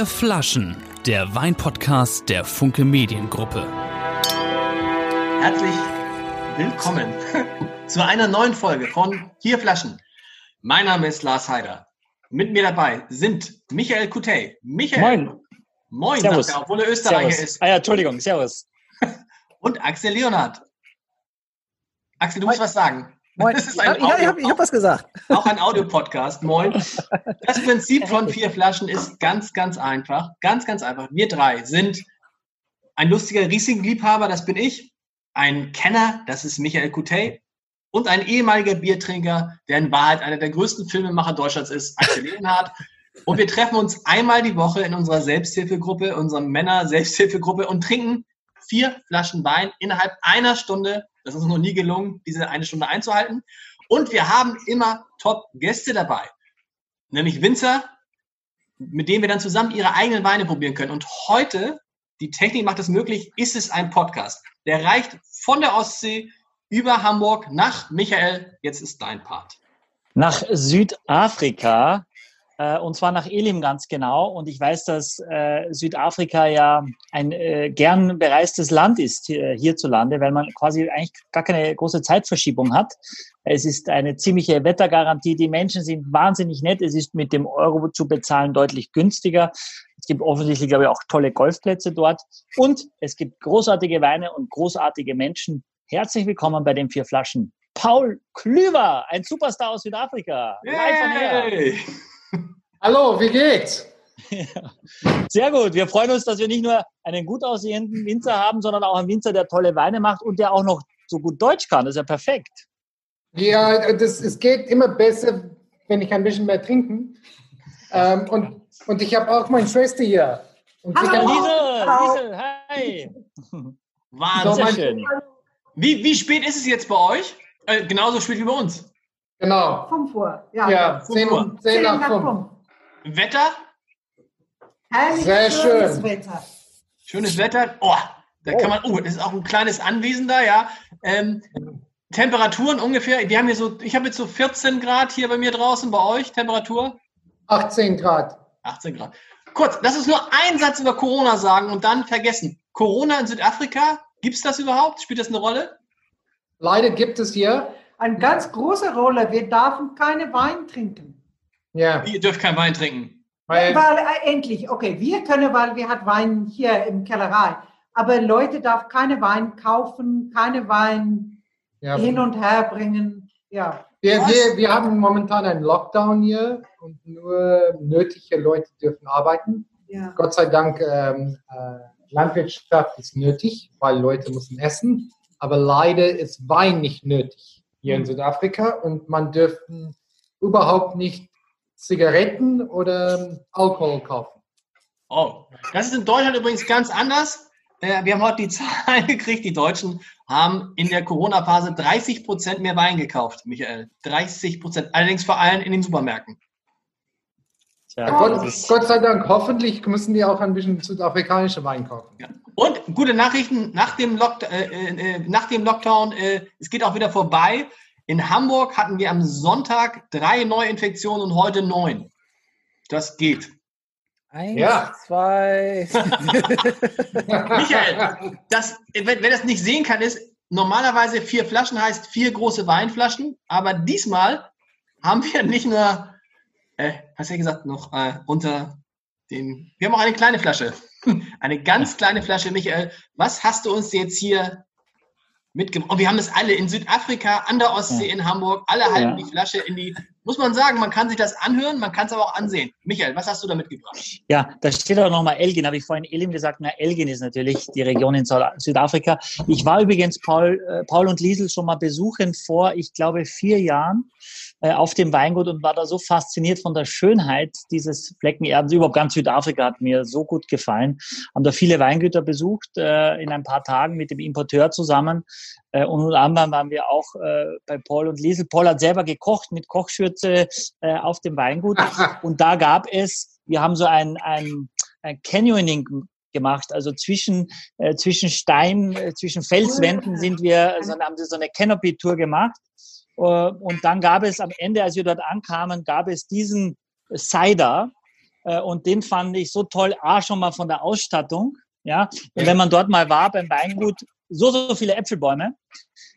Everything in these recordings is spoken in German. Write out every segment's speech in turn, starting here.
Vier Flaschen, der Weinpodcast der Funke Mediengruppe. Herzlich willkommen zu einer neuen Folge von Vier Flaschen. Mein Name ist Lars Heider. Mit mir dabei sind Michael Kutey. Michael. Moin. Moin, Servus. er, obwohl er Österreicher Servus. ist. Ah ja, Entschuldigung, Servus. Und Axel Leonhardt. Axel, du musst was sagen. Moin. Das ist Ich ein habe ich hab, ich hab was gesagt. Auch ein Audiopodcast. Moin. Das Prinzip von vier Flaschen ist ganz, ganz einfach. Ganz, ganz einfach. Wir drei sind ein lustiger Riesling-Liebhaber, das bin ich. Ein Kenner, das ist Michael Kutey. Und ein ehemaliger Biertrinker, der in Wahrheit einer der größten Filmemacher Deutschlands ist, Axel Leonhardt. Und wir treffen uns einmal die Woche in unserer Selbsthilfegruppe, unserer Männer-Selbsthilfegruppe und trinken vier Flaschen Wein innerhalb einer Stunde. Das ist uns noch nie gelungen, diese eine Stunde einzuhalten. Und wir haben immer Top-Gäste dabei, nämlich Winzer, mit denen wir dann zusammen ihre eigenen Weine probieren können. Und heute, die Technik macht es möglich, ist es ein Podcast. Der reicht von der Ostsee über Hamburg nach Michael. Jetzt ist dein Part. Nach Südafrika, und zwar nach Elim ganz genau. Und ich weiß, dass äh, Südafrika ja ein äh, gern bereistes Land ist hier, hierzulande, weil man quasi eigentlich gar keine große Zeitverschiebung hat. Es ist eine ziemliche Wettergarantie. Die Menschen sind wahnsinnig nett. Es ist mit dem Euro zu bezahlen deutlich günstiger. Es gibt offensichtlich, glaube ich, auch tolle Golfplätze dort. Und es gibt großartige Weine und großartige Menschen. Herzlich willkommen bei den vier Flaschen. Paul Klüver, ein Superstar aus Südafrika. Live. Yay! Hallo, wie geht's? Sehr gut. Wir freuen uns, dass wir nicht nur einen gut aussehenden Winzer haben, sondern auch einen Winzer, der tolle Weine macht und der auch noch so gut Deutsch kann. Das ist ja perfekt. Ja, das, es geht immer besser, wenn ich ein bisschen mehr trinken. Ähm, und, und ich habe auch meine Schwester hier. Und Ja, kann- Liesel, Liesel, hi. Wahnsinn. Schön. Wie, wie spät ist es jetzt bei euch? Äh, genauso spät wie bei uns. Genau. Fünf Uhr. Ja. Ja, fünf 10, Uhr. 10 nach 5. Wetter? Herrlich Sehr schönes schön. Wetter. Schönes Wetter. Oh, da Oh. kann man, oh, das ist auch ein kleines Anwesen da, ja. Ähm, Temperaturen ungefähr, wir haben hier so, ich habe jetzt so 14 Grad hier bei mir draußen, bei euch, Temperatur 18 Grad. 18 Grad. Kurz, lass uns nur einen Satz über Corona sagen und dann vergessen. Corona in Südafrika, gibt es das überhaupt? Spielt das eine Rolle? Leider gibt es hier. Eine ganz große Rolle. Wir dürfen keine Wein trinken. Ja, Ihr dürft kein Wein trinken. weil, Weil äh, endlich, okay, wir können, weil wir hat Wein hier im Kellerei. Aber Leute darf keine Wein kaufen, keine Wein ja, hin und her bringen. Ja. wir, wir, wir haben momentan einen Lockdown hier und nur nötige Leute dürfen arbeiten. ja. Gott sei Dank, ähm, äh, Landwirtschaft ist nötig, weil Leute müssen essen. Aber leider ist Wein nicht nötig hier in Südafrika und man dürfen überhaupt nicht Zigaretten oder ähm, Alkohol kaufen. Oh, das ist in Deutschland übrigens ganz anders. Äh, Wir haben heute die Zahlen gekriegt, die Deutschen haben in der Corona-Phase 30 Prozent mehr Wein gekauft, Michael. 30 Prozent. Allerdings vor allem in den Supermärkten. Tja, Gott, das ist- Gott sei Dank, hoffentlich müssen die auch ein bisschen südafrikanische Wein kaufen. Ja. Und gute Nachrichten nach dem, Lock, äh, äh, nach dem Lockdown. Äh, es geht auch wieder vorbei. In Hamburg hatten wir am Sonntag drei Neuinfektionen und heute neun. Das geht. Eins, Ja. zwei. Michael, das, wer, wer das nicht sehen kann, ist, normalerweise vier Flaschen heißt vier große Weinflaschen, aber diesmal haben wir nicht nur, äh, hast du ja gesagt, noch äh, unter den, wir haben auch eine kleine Flasche. Eine ganz kleine Flasche, Michael. Was hast du uns jetzt hier mitgebracht? Und wir haben es alle in Südafrika, an der Ostsee, in Hamburg, alle halten Ja. die Flasche in die, muss man sagen, man kann sich das anhören, man kann es aber auch ansehen. Michael, was hast du da mitgebracht? Ja, da steht auch nochmal Elgin, habe ich vorhin Elim gesagt. Na, Elgin ist natürlich die Region in Süd- Südafrika. Ich war übrigens Paul, äh, Paul und Liesel schon mal besuchen vor, ich glaube, vier Jahren auf dem Weingut und war da so fasziniert von der Schönheit dieses Fleckenerdens. Überhaupt ganz Südafrika hat mir so gut gefallen. Haben da viele Weingüter besucht äh, in ein paar Tagen mit dem Importeur zusammen. Äh, und unter anderem waren wir auch äh, bei Paul und Liesel. Paul hat selber gekocht mit Kochschürze äh, auf dem Weingut. Und da gab es, wir haben so ein, ein, ein Canyoning gemacht, also zwischen, äh, zwischen Stein, äh, zwischen Felswänden sind wir, so, haben sie so eine Canopy-Tour gemacht. Äh, und dann gab es am Ende, als wir dort ankamen, gab es diesen Cider, Äh, und den fand ich so toll, A, schon mal von der Ausstattung. Ja, und wenn man dort mal war beim Weingut, so, so viele Äpfelbäume.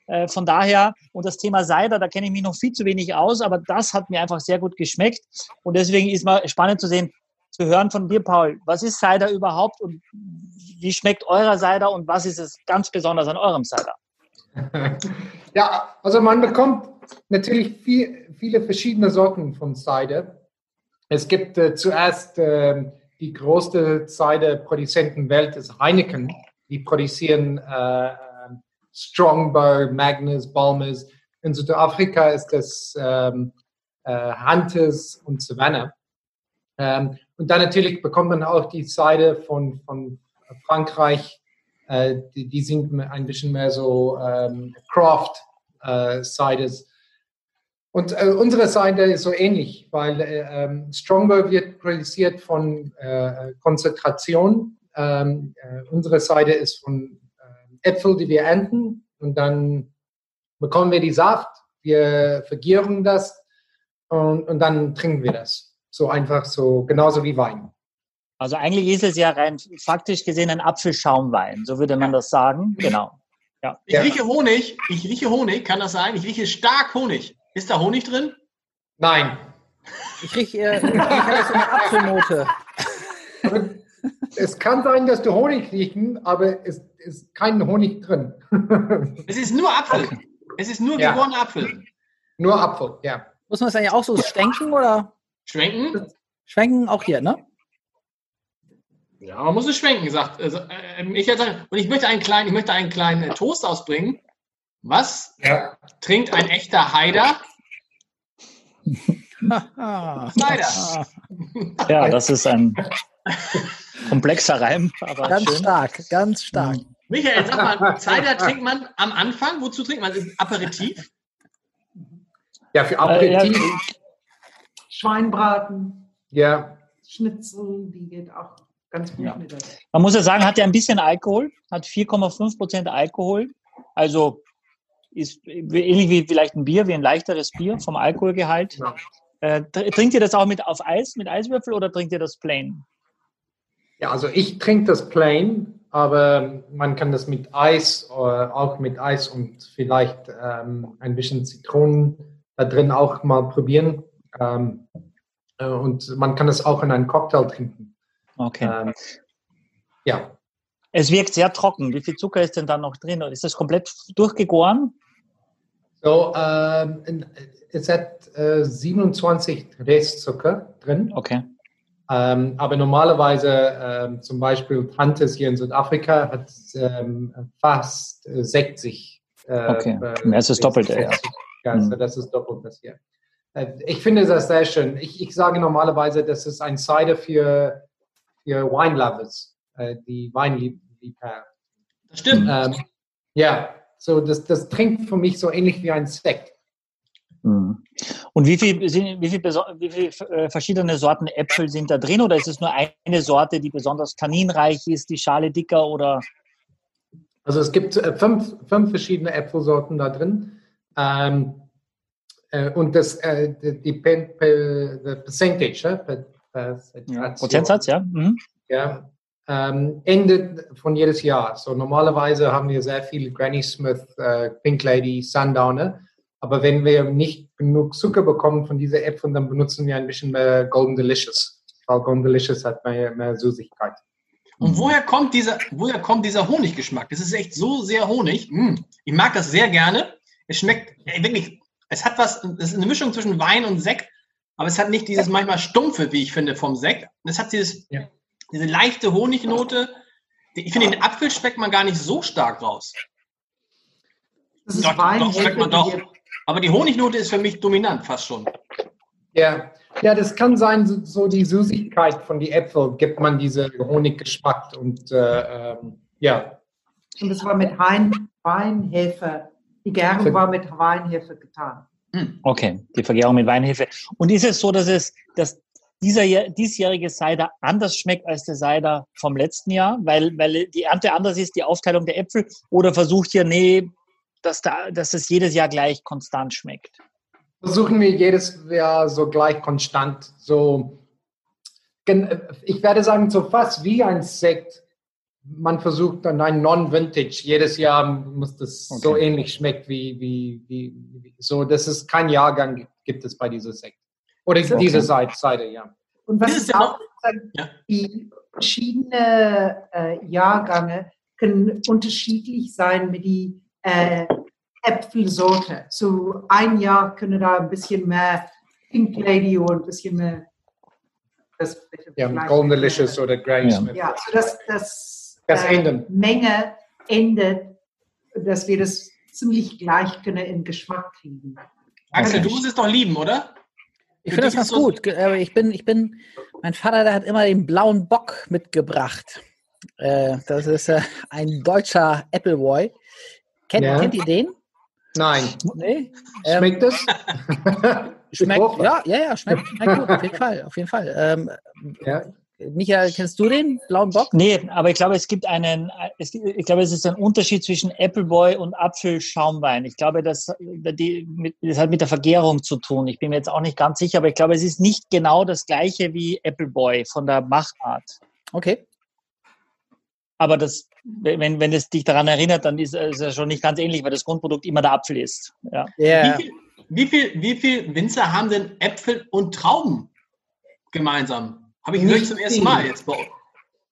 Äh, von daher, und das Thema Cider, da kenne ich mich noch viel zu wenig aus, aber das hat mir einfach sehr gut geschmeckt. Und deswegen ist mal spannend zu sehen, zu hören von dir, Paul, was ist Cider überhaupt und wie schmeckt eurer Cider und was ist es ganz besonders an eurem Cider? Ja, also man bekommt natürlich viel, viele verschiedene Sorten von Cider. Es gibt äh, zuerst äh, die größte Cider-Produzenten Welt ist Heineken. Die produzieren äh, Strongbow, Magnus, Balmers. In Südafrika ist das ähm, äh, Hunters und Savannah. Ähm, und dann natürlich bekommt man auch die Seite von, von Frankreich. Äh, die, die, sind ein bisschen mehr so ähm, Craft-Ciders. Äh, und äh, unsere Seite ist so ähnlich, weil äh, ähm, Strongbow wird produziert von äh, Konzentration. Ähm, äh, unsere Seite ist von äh, Äpfel, die wir ernten und dann bekommen wir die Saft, wir vergieren das und, und dann trinken wir das. So einfach, so genauso wie Wein. Also eigentlich ist es ja rein faktisch gesehen ein Apfelschaumwein, so würde man das sagen. Genau. Ja. Ich rieche Honig, ich rieche Honig, kann das sein? Ich rieche stark Honig. Ist da Honig drin? Nein. Ich rieche eher, ich habe so eine Apfelnote. es kann sein, dass du Honig riechen, aber es ist kein Honig drin. es ist nur Apfel. Es ist nur ja. Apfel. Nur Apfel, ja. Muss man es eigentlich auch so schwenken oder? Schwenken? Schwenken auch hier, ne? Ja, man muss es schwenken, sagt. Also, äh, ich sagen, und ich möchte einen kleinen, ich möchte einen kleinen Toast ausbringen. Was ja. trinkt ein echter Haider? Leider. Ja, das ist ein komplexer Reim. Aber ganz schön. stark, ganz stark. Michael, sag mal, Cider trinkt man am Anfang. Wozu trinkt man? Aperitif? Ja, für Aperitif. Äh, ja. Schweinbraten. Ja. Schnitzel, die geht auch ganz gut ja. mit. Man muss ja sagen, hat ja ein bisschen Alkohol, hat 4,5 Prozent Alkohol. Also ist ähnlich wie vielleicht ein Bier, wie ein leichteres Bier vom Alkoholgehalt. Ja. Äh, trinkt ihr das auch mit auf Eis, mit Eiswürfel oder trinkt ihr das plain? Ja, also ich trinke das plain, aber man kann das mit Eis, äh, auch mit Eis und vielleicht ähm, ein bisschen Zitronen da drin auch mal probieren. Ähm, äh, und man kann es auch in einen Cocktail trinken. Okay. Ähm, ja. Es wirkt sehr trocken. Wie viel Zucker ist denn da noch drin? Ist das komplett durchgegoren? So, ähm, es hat äh, 27 Restzucker drin. Okay. Ähm, aber normalerweise, ähm, zum Beispiel Tantes hier in Südafrika hat ähm, fast 60. Äh, okay, äh, das ist doppelt. Ja. ja also das ist doppelt das hier. Äh, ich finde das sehr schön. Ich, ich sage normalerweise, das ist ein Cider für, für Wine-Lovers, äh, die Weinliebhaber. Das stimmt. Ähm, ja, so das, das trinkt für mich so ähnlich wie ein Sekt. Mhm. Und wie viel, wie viel, wie viel äh, verschiedene Sorten Äpfel sind da drin oder ist es nur eine Sorte, die besonders tanninreich ist, die Schale dicker oder? Also es gibt äh, fünf, fünf verschiedene Äpfelsorten da drin. Ähm, äh, und das, äh, die, Percentage, äh, ja, Prozentsatz, ja. Mhm. ja ähm, endet von jedes Jahr. So normalerweise haben wir sehr viel Granny Smith, äh, Pink Lady, Sundowner. Aber wenn wir nicht genug Zucker bekommen von diesen Äpfeln, dann benutzen wir ein bisschen mehr Golden Delicious. Weil Golden Delicious hat mehr, mehr Süßigkeit. Und woher kommt dieser, woher kommt dieser Honiggeschmack? Das ist echt so sehr Honig. Mm. Ich mag das sehr gerne. Es schmeckt ey, wirklich, es hat was, es ist eine Mischung zwischen Wein und Sekt, aber es hat nicht dieses manchmal stumpfe, wie ich finde, vom Sekt. Es hat dieses, ja. Diese leichte Honignote. Ich finde, den Apfel schmeckt man gar nicht so stark raus. Das ist doch, Wein, doch, schmeckt man doch. Aber die Honignote ist für mich dominant, fast schon. Ja, ja das kann sein, so, so die Süßigkeit von den Äpfeln gibt man diese Honiggeschmack und äh, ähm, ja. Und das war mit Wein, Weinhefe. Die Gärung war mit Weinhefe getan. Hm. Okay, die Vergärung mit Weinhefe. Und ist es so, dass es, dass dieser diesjährige Cider anders schmeckt als der Cider vom letzten Jahr, weil, weil die Ernte anders ist, die Aufteilung der Äpfel? Oder versucht ihr, nee, dass, da, dass es jedes Jahr gleich konstant schmeckt? Versuchen wir jedes Jahr so gleich konstant. So, ich werde sagen, so fast wie ein Sekt. Man versucht dann ein Non-Vintage. Jedes Jahr muss das so Okay. ähnlich schmeckt wie, wie, wie, so. Das ist kein Jahrgang gibt- gibt es bei dieser Sekt. Oder Okay. diese Seite, Seite, ja. Und was Ist auch Ja. die verschiedenen äh, Jahrgänge können unterschiedlich sein mit die äh, Äpfelsorte. So ein Jahr können da ein bisschen mehr Pink Lady und ein bisschen mehr das Ja, Golden Delicious oder Granny Ja. Smith. Ja, so dass das, Das äh. Menge endet, dass wir das ziemlich gleich können im Geschmack kriegen. Axel, du musst es doch lieben, oder? Ich finde das ganz so- gut. Aber Ich bin, ich bin, mein Vater, der hat immer den blauen Bock mitgebracht. Äh, das ist äh, ein deutscher Appleboy. Kennt, Ja. kennt ihr den? Nein. Nee? Ähm, Schmeckt das? schmeckt, ja, ja, ja, schmeckt, schmeckt gut, auf jeden Fall, auf jeden Fall. Ähm, Ja. Michael, kennst du den blauen Bock? Nee, aber ich glaube, es gibt einen, es, gibt- ich glaube, es ist ein Unterschied zwischen Appleboy und Apfelschaumwein. Ich glaube, das, die, mit, das hat mit der Vergärung zu tun. Ich bin mir jetzt auch nicht ganz sicher, aber ich glaube, es ist nicht genau das gleiche wie Appleboy von der Machart. Okay. Aber das, wenn, wenn es dich daran erinnert, dann ist es ja schon nicht ganz ähnlich, weil das Grundprodukt immer der Apfel ist. Ja. Ja. Wie, viel, wie, viel, wie viel Winzer haben denn Äpfel und Trauben gemeinsam? Habe ich Nicht zum ersten. Mal jetzt bei.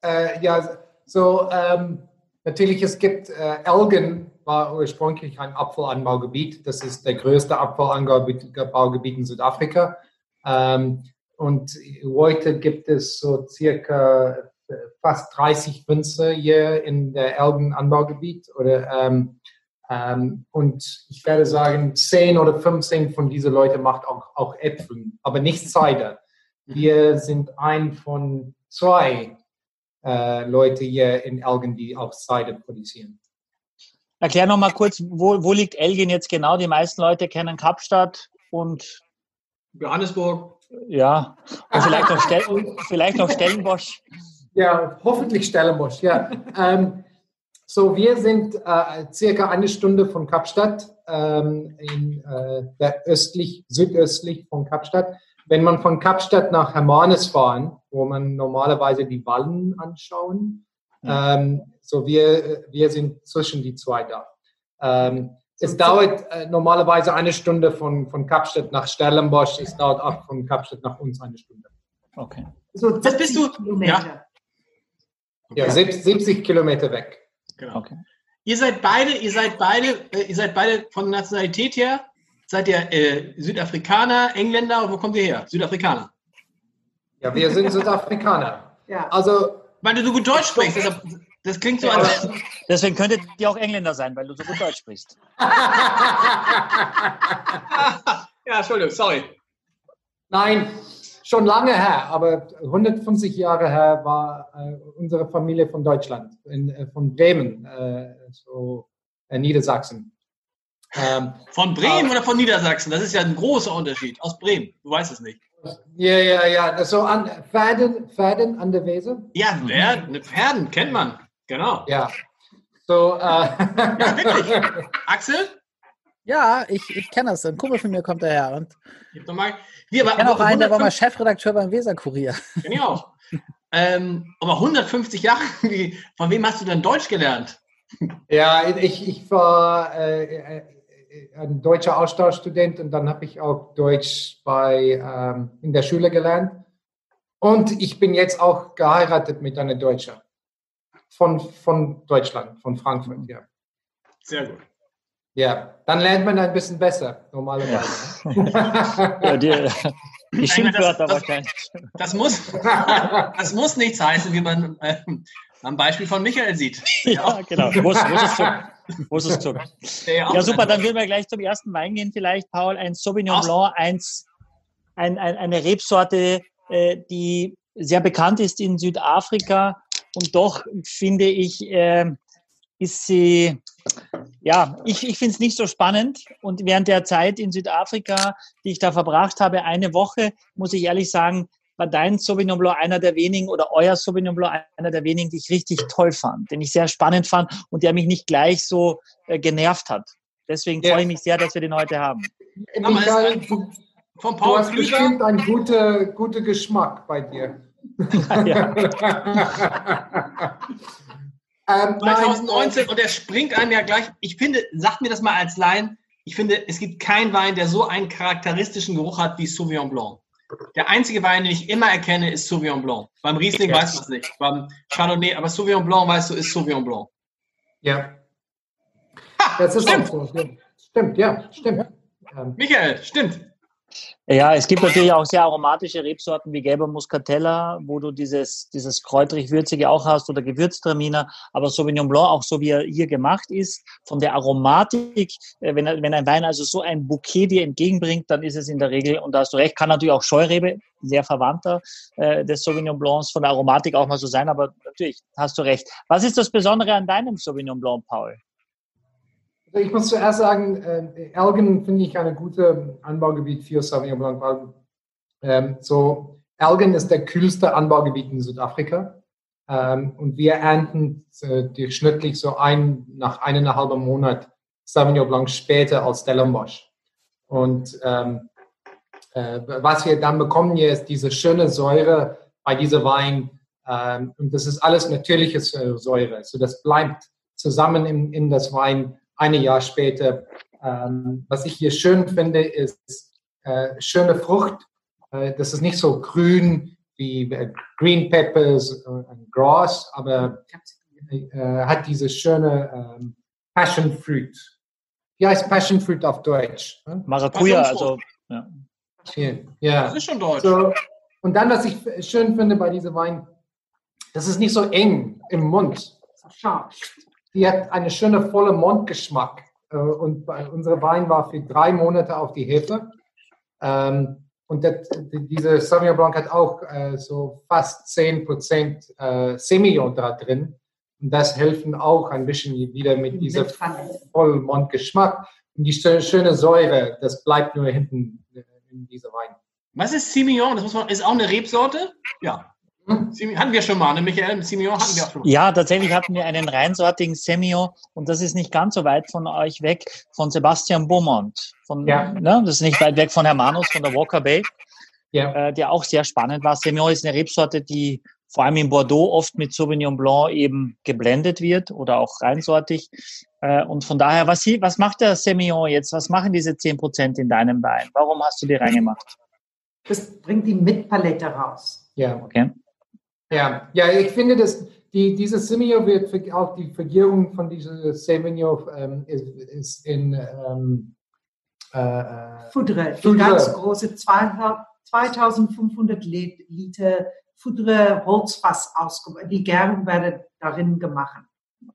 Äh, ja, so ähm, natürlich, es gibt äh, Elgin war ursprünglich ein Apfelanbaugebiet. Das ist der größte Apfelanbaugebiet in Südafrika. Ähm, und heute gibt es so circa fast 30 Winzer hier in der Elgin-Anbaugebiet. Oder, ähm, ähm, und ich werde sagen, 10 oder 15 von diesen Leuten macht auch, auch Äpfel, aber nicht Cider. Wir sind ein von zwei äh, Leute hier in Elgin, die auch Cider produzieren. Erklär noch mal kurz, wo, wo liegt Elgin jetzt genau? Die meisten Leute kennen Kapstadt und Johannesburg. ja, und vielleicht noch, Stel vielleicht noch Stellenbosch. Ja, hoffentlich Stellenbosch, ja. ähm, so, wir sind äh, circa eine Stunde von Kapstadt, ähm, in, äh, der östlich, südöstlich von Kapstadt. Wenn man von Kapstadt nach Hermanus fahren, wo man normalerweise die Wallen anschauen, ähm, so wir, wir sind zwischen die zwei da. Ähm, es dauert äh, normalerweise eine Stunde von, von Kapstadt nach Stellenbosch, es dauert auch von Kapstadt nach uns eine Stunde. Okay. So Das bist du- 70 Kilometer. Ja, 70, 70 Kilometer weg. Genau. Okay. Ihr seid beide, ihr seid beide, äh, ihr seid beide von Nationalität her, seid ihr äh, Südafrikaner, Engländer, wo kommt ihr her? Südafrikaner. Ja, wir sind Südafrikaner. Ja. Also, Weil du so gut Deutsch sprichst, deshalb, das klingt so, als Deswegen könntet ihr auch Engländer sein, weil du so gut Deutsch sprichst. ja, Entschuldigung, sorry. nein, schon lange her, aber 150 Jahre her war äh, unsere Familie von Deutschland, in, äh, von Bremen, äh, so äh, Niedersachsen. Ähm, Von Bremen Ah. oder von Niedersachsen? Das ist ja ein großer Unterschied. Aus Bremen. Du weißt es nicht. ja, ja, ja, so an Pferden, Pferden an der Weser. Ja, eine Pferden kennt man. Genau. Ja. So, äh, wirklich? Axel? Ja, ich, ich kenne das. Ein Kumpel von mir kommt daher. Und Gib doch mal. Wir, ich aber, kenne auch einen, der war mal 150 Chefredakteur beim Weser-Kurier. kenn ich auch. Ähm, aber 150 Jahre, wie, von wem hast du denn Deutsch gelernt? Ja, ich, ich war äh, äh, ein deutscher Austauschstudent und dann habe ich auch Deutsch bei, ähm, in der Schule gelernt. Und ich bin jetzt auch geheiratet mit einer Deutschen. Von, von Deutschland, von Frankfurt, ja. Sehr gut. Ja, dann lernt man ein bisschen besser, normalerweise. Ja, die, die Schimpfwörter das- wahrscheinlich. Das muss, das muss nichts heißen, wie man äh, am Beispiel von Michael sieht. Ja, genau. Wo ist, wo ist es zu? Wo ist es zu? Der auch Ja, super. Dann würden wir gleich zum ersten Wein gehen, vielleicht, Paul. Ein Sauvignon Aus- Blanc, eins, ein, ein, eine Rebsorte, äh, die sehr bekannt ist in Südafrika. Und doch finde ich, äh, ist sie, ja, ich, ich finde es nicht so spannend. Und während der Zeit in Südafrika, die ich da verbracht habe, eine Woche, muss ich ehrlich sagen, war dein Sauvignon Blanc einer der wenigen oder euer Sauvignon Blanc einer der wenigen, die ich richtig toll fand, den ich sehr spannend fand und der mich nicht gleich so äh, genervt hat. Deswegen Ja. freue ich mich sehr, dass wir den heute haben. Michael, ein- du, Von du Paul hast Klüger. bestimmt einen guten, guten Geschmack bei dir. Ja. ähm, nein, 2019 und der springt einem ja gleich. Ich finde, sagt mir das mal als Laien, ich finde, es gibt keinen Wein, der so einen charakteristischen Geruch hat wie Sauvignon Blanc. Der einzige Wein, den ich immer erkenne, ist Sauvignon Blanc. Beim Riesling weiß man es nicht, beim Chardonnay, aber Sauvignon Blanc, weißt du, ist Sauvignon Blanc. Ja, Ha, das ist stimmt. so. Ja. Stimmt, ja, stimmt. Michael, stimmt. Ja, es gibt natürlich auch sehr aromatische Rebsorten wie gelber Muscatella, wo du dieses, dieses kräutrig-würzige auch hast oder Gewürztraminer. Aber Sauvignon Blanc, auch so wie er hier gemacht ist, von der Aromatik, äh, wenn, wenn ein Wein also so ein Bouquet dir entgegenbringt, dann ist es in der Regel, und da hast du recht, kann natürlich auch Scheurebe, sehr verwandter äh, des Sauvignon Blancs, von der Aromatik auch mal so sein, aber natürlich hast du recht. Was ist das Besondere an deinem Sauvignon Blanc, Paul? Also ich muss zuerst sagen, äh, Elgin finde ich ein gutes Anbaugebiet für Sauvignon Blanc, weil ähm, so Elgin ist der kühlste Anbaugebiet in Südafrika. Ähm, und wir ernten äh, durchschnittlich so ein nach eineinhalb Monat Sauvignon Blanc später als Stellenbosch. Und ähm, äh, was wir dann bekommen hier ist diese schöne Säure bei dieser Wein ähm, und das ist alles natürliche äh, Säure, so das bleibt zusammen in, in das Wein ein Jahr später. Ähm, was ich hier schön finde, ist äh, schöne Frucht. Äh, das ist nicht so grün wie äh, Green Peppers und Grass, aber äh, hat diese schöne ähm, Passion Fruit. Wie heißt Passion Fruit auf Deutsch? Hm? Maracuja, also Ja. ja. Das ist schon deutsch. So, und dann, was ich schön finde bei diesem Wein, das ist nicht so eng im Mund. Scharf. Die hat einen schönen, vollen Mundgeschmack. Äh, Und unsere Wein war für drei Monate auf die Hefe. Ähm, und das, die- diese Sauvignon Blanc hat auch äh, so fast 10% äh, Semillon da drin. Und das helfen auch ein bisschen wieder mit diesem vollen Mundgeschmack. Und die schö- schöne Säure, das bleibt nur hinten in dieser Wein. Was ist Semillon? Das muss man, ist auch eine Rebsorte? Ja. Hm? Hatten wir schon mal, ne, Michael? Semillon hatten wir auch schon mal. Ja, tatsächlich hatten wir einen reinsortigen Semillon und das ist nicht ganz so weit von euch weg, von Sebastian Beaumont. Von, Ja. ne, das ist nicht weit weg von Hermanus, von der Walker Bay, Ja. äh, der auch sehr spannend war. Semillon ist eine Rebsorte, die vor allem in Bordeaux oft mit Sauvignon Blanc eben geblendet wird oder auch reinsortig. Äh, und von daher, was, sie- was macht der Semillon jetzt? Was machen diese 10% in deinem Wein? Warum hast du die reingemacht? Das bringt die Mitpalette raus. Ja. Okay. Ja, ja, ich finde, dass die, dieses Semillon wird auch die Vergärung von diesem Semillon ähm, ist, ist in ähm, äh, äh, Foudre, die Foudre. ganz große 200 2500 Lit- Liter Foudre Holzfass ausgebaut. Die Gärung werden darin gemacht.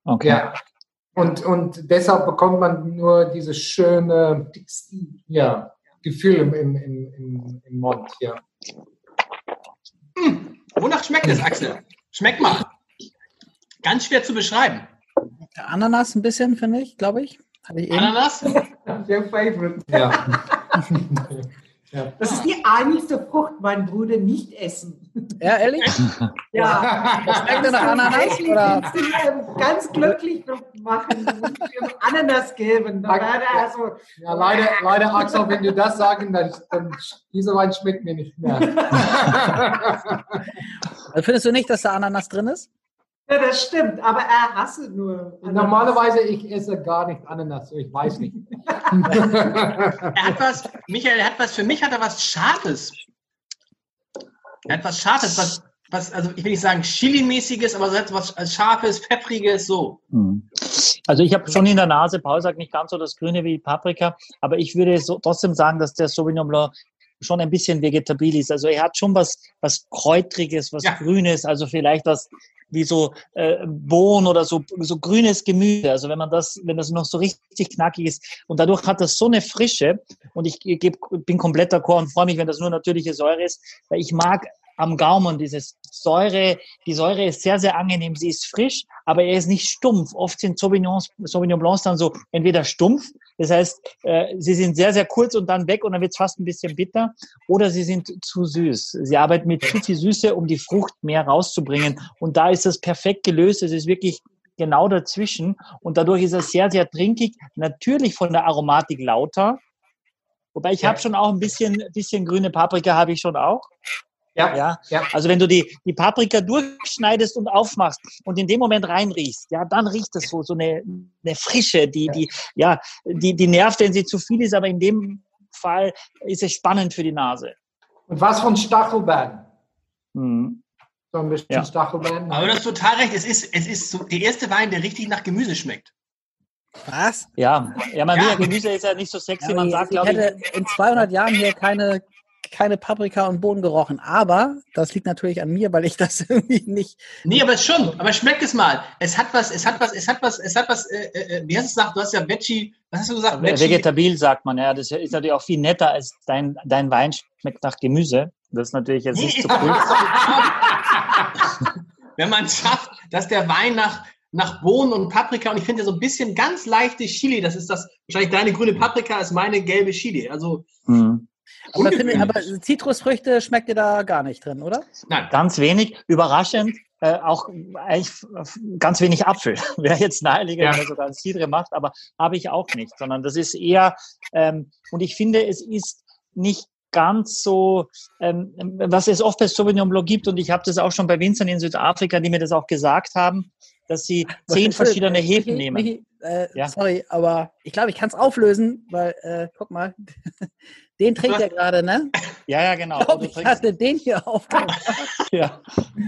okay. ja. Und, und deshalb bekommt man nur dieses schöne Textil. ja, Gefühl im, im, im, im, im Mund. Ja. Wonach schmeckt es, Axel? Schmeckt mal. Ganz schwer zu beschreiben. Der Ananas ein bisschen, finde ich, glaube ich. Ich. Ananas? Der Favorite. Ja. ja. Das ist die einzige Frucht, mein Bruder nicht essen. Ja, ehrlich? Ja. Schmeckt er nach Ananas? Oder? Ganz glücklich machen und Ananas geben. Da also, ja leider, leider, Axel, wenn du das sagen, dann, dann dieser Wein schmeckt mir nicht mehr. Findest du nicht, dass da Ananas drin ist? Ja, das stimmt, aber er hasse nur. Ananas. Normalerweise, ich esse gar nicht Ananas, ich weiß nicht. Er hat was, Michael, er hat was, für mich hat er was Scharfes. Er hat was Scharfes, was, was also ich will nicht sagen Chili-mäßiges, aber so etwas was Scharfes, Pfeffriges, so. Hm. Also ich habe schon in der Nase, Paul sagt nicht ganz so das Grüne wie Paprika, aber ich würde so trotzdem sagen, dass der Sauvignon Blanc schon ein bisschen vegetabil ist. Also er hat schon was, was Kräutriges, was Ja. Grünes, also vielleicht was wie so äh, Bohnen oder so, so grünes Gemüse. Also wenn man das, wenn das noch so richtig knackig ist. Und dadurch hat das so eine Frische. Und ich geb, bin komplett d'accord und freue mich, wenn das nur natürliche Säure ist, weil ich mag am Gaumen dieses Säure, die Säure ist sehr, sehr angenehm, sie ist frisch, aber er ist nicht stumpf. Oft sind Sauvignons, Sauvignon Blancs dann so entweder stumpf, das heißt, äh, sie sind sehr, sehr kurz und dann weg und dann wird es fast ein bisschen bitter, oder sie sind zu süß. Sie arbeiten mit zu viel Süße, um die Frucht mehr rauszubringen. Und da ist das perfekt gelöst. Es ist wirklich genau dazwischen und dadurch ist er sehr, sehr trinkig. Natürlich von der Aromatik lauter. Wobei ich Ja. habe schon auch ein bisschen, bisschen grüne Paprika habe ich schon auch. Ja, Ja, ja. also wenn du die, die Paprika durchschneidest und aufmachst und in dem Moment reinriechst, ja, dann riecht es so, so eine, eine Frische, die, die, ja, die, die nervt, wenn sie zu viel ist, aber in dem Fall ist es spannend für die Nase. Und was von Stachelbeeren? Mhm. So ein bisschen Ja. Stachelbeeren. Aber du hast total recht. Es ist, es ist so der erste Wein, der richtig nach Gemüse schmeckt. Was? Ja, ja, man Ja. will ja Gemüse ist ja nicht so sexy, man sagt, ich glaube ich, hätte in 200 Jahren hier keine, keine Paprika und Bohnen gerochen. Aber das liegt natürlich an mir, weil ich das irgendwie nicht. Nee, aber es schon. Aber schmeckt es mal. Es hat was, es hat was, es hat was, es hat was, äh, äh, wie hast du es gesagt? Du hast ja Veggie, was hast du gesagt? vegetabil sagt man, ja, das ist natürlich auch viel netter als dein, dein Wein schmeckt nach Gemüse. Das ist natürlich jetzt nicht so cool. Wenn man schafft, dass der Wein nach, nach Bohnen und Paprika und ich finde so ein bisschen ganz leichte Chili, das ist das, wahrscheinlich deine grüne Paprika ist meine gelbe Chili. Also, Mhm. Aber, finde, aber Zitrusfrüchte schmeckt dir da gar nicht drin, oder? nein. Ganz wenig, überraschend, äh, auch eigentlich ganz wenig Apfel. Wäre jetzt naheliegend, Ja. wenn man sogar ein Cidre macht, aber habe ich auch nicht, sondern das ist eher, ähm, und ich finde, es ist nicht ganz so, ähm, was es oft bei Sauvignon Blanc gibt, und ich habe das auch schon bei Winzern in Südafrika, die mir das auch gesagt haben, dass sie zehn verschiedene Michi, Hefen nehmen. Michi, äh, Ja. Sorry, aber ich glaube, ich kann es auflösen, weil, äh, guck mal, den trinkt er gerade, ne? Ja, ja, genau. Ich glaube, Du ich hatte den hier aufgemacht. ja.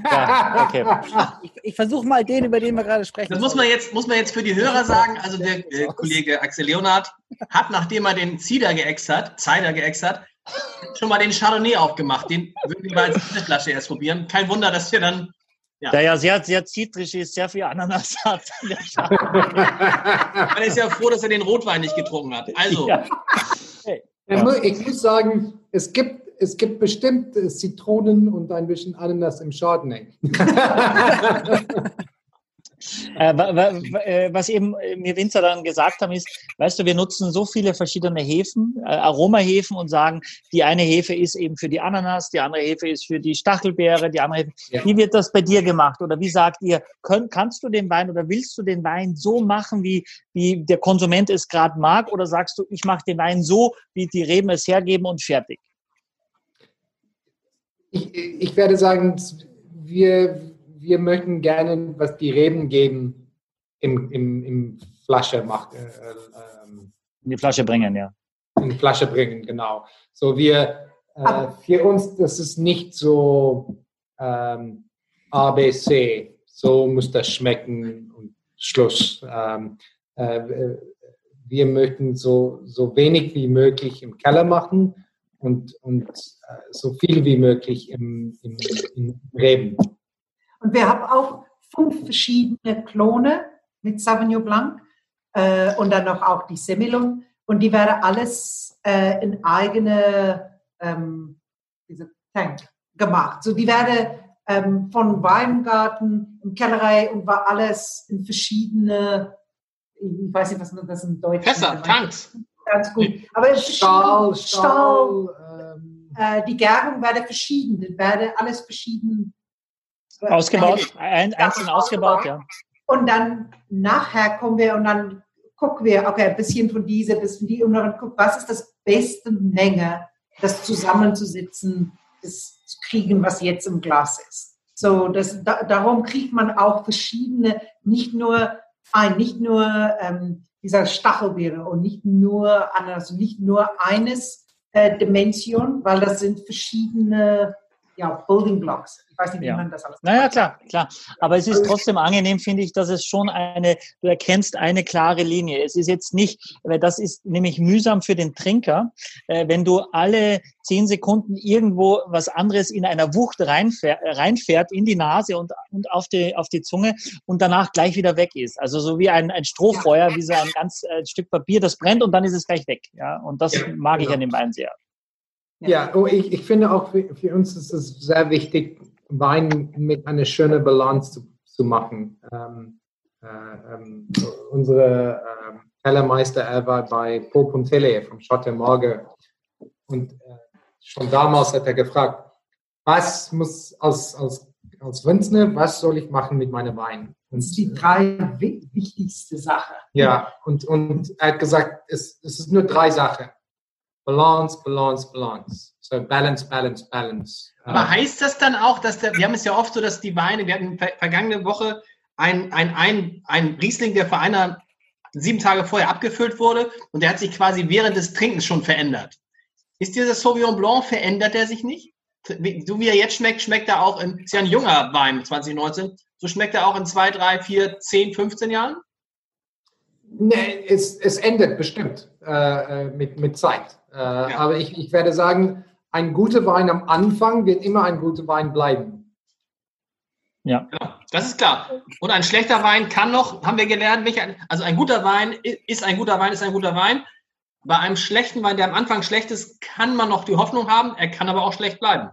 ja, okay. Ich, ich versuche mal den, über den wir gerade sprechen. Das muss man jetzt, muss man jetzt für die Hörer sagen. Also der äh, Kollege Axel Leonard hat, nachdem er den Cider geäxt hat, Cider geäxt hat, schon mal den Chardonnay aufgemacht. Den würden wir mal als dritte Flasche erst probieren. Kein Wunder, dass wir dann, Der ja sehr, sehr zitrisch ist, sehr viel Ananas hat. man ist ja froh, dass er den Rotwein nicht getrunken hat. Also, Ja. Ja, Ich muss sagen, es gibt, es gibt bestimmt äh, Zitronen und ein bisschen Ananas im Chardonnay. Äh, äh, was eben äh, mir Winzer dann gesagt haben, ist, weißt du, wir nutzen so viele verschiedene Hefen, äh, Aromahefen und sagen, die eine Hefe ist eben für die Ananas, die andere Hefe ist für die Stachelbeere, die andere Hefe. Ja. Wie wird das bei dir gemacht? Oder wie sagt ihr, könnt, kannst du den Wein oder willst du den Wein so machen, wie, wie der Konsument es gerade mag? Oder sagst du, ich mache den Wein so, wie die Reben es hergeben und fertig? Ich, ich werde sagen, wir, wir möchten gerne, was die Reben geben, im, im, im Flasche machen, äh, ähm, In die Flasche bringen, ja. in Flasche bringen, genau. So wir, äh, für uns, das ist nicht so ähm, ABC, so muss das schmecken und Schluss. Ähm, äh, wir möchten so, so wenig wie möglich im Keller machen und, und äh, so viel wie möglich im, im, im Reben. Und wir haben auch fünf verschiedene Klone mit Sauvignon Blanc äh, und dann noch auch die Semillon. Und die werden alles äh, in eigene ähm, diese Tank gemacht. So die werden ähm, von Weingarten, in Kellerei und war alles in verschiedene, ich weiß nicht, was das in Deutsch Fässer, Tanks. Ganz gut. Aber Stahl, Stahl, Stahl, ähm, äh, die Gärung werde verschieden, werde alles verschieden Ausgebaut, ein, einzeln ausgebaut, ja. Und dann nachher kommen wir und dann gucken wir, okay, ein bisschen von dieser, ein bisschen die und dann gucken, was ist das beste Menge, das zusammenzusitzen, das zu kriegen, was jetzt im Glas ist. So, das, da, darum kriegt man auch verschiedene, nicht nur ein, nicht nur ähm, dieser Stachelbeere und nicht nur also nicht nur eines äh, Dimension, weil das sind verschiedene ja, Building Blocks. Ich weiß nicht, wie Ja. man das alles Naja, klar, klar. Aber es ist trotzdem angenehm, finde ich, dass es schon eine, du erkennst eine klare Linie. Es ist jetzt nicht, weil das ist nämlich mühsam für den Trinker, äh, wenn du alle zehn Sekunden irgendwo was anderes in einer Wucht reinfährt, reinfährt in die Nase und, und auf, die, auf die Zunge und danach gleich wieder weg ist. Also so wie ein, ein Strohfeuer, wie so ein ganz äh, Stück Papier, das brennt und dann ist es gleich weg. Ja, und das Ja, mag ich genau. an dem Wein sehr. Ja, oh, ich, ich finde auch für, für uns ist es sehr wichtig, Wein mit einer schönen Balance zu, zu machen. Ähm, äh, ähm, unsere ähm, Kellermeister, er war bei Paul Pontelle vom Schotte Morge und äh, schon damals hat er gefragt, was muss als, als, als Winzer, was soll ich machen mit meinem Wein? Das ist die drei wi- wichtigste Sache. Ja, und, und er hat gesagt, es, es ist nur drei Sachen. Balance, Balance, Balance. So Balance, Balance, Balance. Aber Äh, heißt das dann auch, dass der, wir haben es ja oft so, dass die Weine, wir hatten ver- vergangene Woche ein, ein, ein, ein Riesling, der vor einer sieben Tage vorher abgefüllt wurde und der hat sich quasi während des Trinkens schon verändert. Ist dieser Sauvignon Blanc, verändert er sich nicht? So wie er jetzt schmeckt, schmeckt er auch in, ist ja ein junger Wein 2019, so schmeckt er auch in zwei, drei, vier, zehn, 15 Jahren? Nee, es, es endet bestimmt äh, äh, mit, mit Zeit. Äh, Aber ich, ich werde sagen, ein guter Wein am Anfang wird immer ein guter Wein bleiben. Ja. Genau, das ist klar. Und ein schlechter Wein kann noch, haben wir gelernt, Michael, also ein guter Wein ist ein guter Wein, ist ein guter Wein. Bei einem schlechten Wein, der am Anfang schlecht ist, kann man noch die Hoffnung haben, er kann aber auch schlecht bleiben.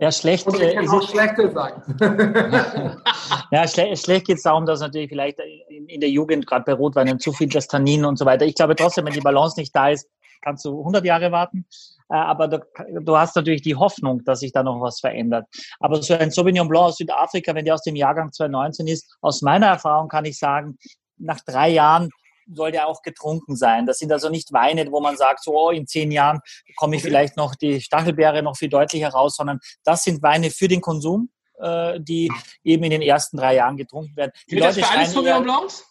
Ja, schlecht, Und es äh, kann ist auch schlechter sein. ja, schle schlecht geht es darum, dass natürlich vielleicht in, in der Jugend, gerade bei Rotweinen, zu viel das Tannin und so weiter. Ich glaube trotzdem, wenn die Balance nicht da ist, kannst du 100 Jahre warten. Äh, aber du, du hast natürlich die Hoffnung, dass sich da noch was verändert. Aber so ein Sauvignon Blanc aus Südafrika, wenn der aus dem Jahrgang 2019 ist, aus meiner Erfahrung kann ich sagen, nach drei Jahren soll der auch getrunken sein. Das sind also nicht Weine, wo man sagt, so oh, in zehn Jahren komme ich vielleicht noch die Stachelbeere noch viel deutlicher raus, sondern das sind Weine für den Konsum, äh, die eben in den ersten drei Jahren getrunken werden. Die Gilt das für alle Sauvignon Blancs?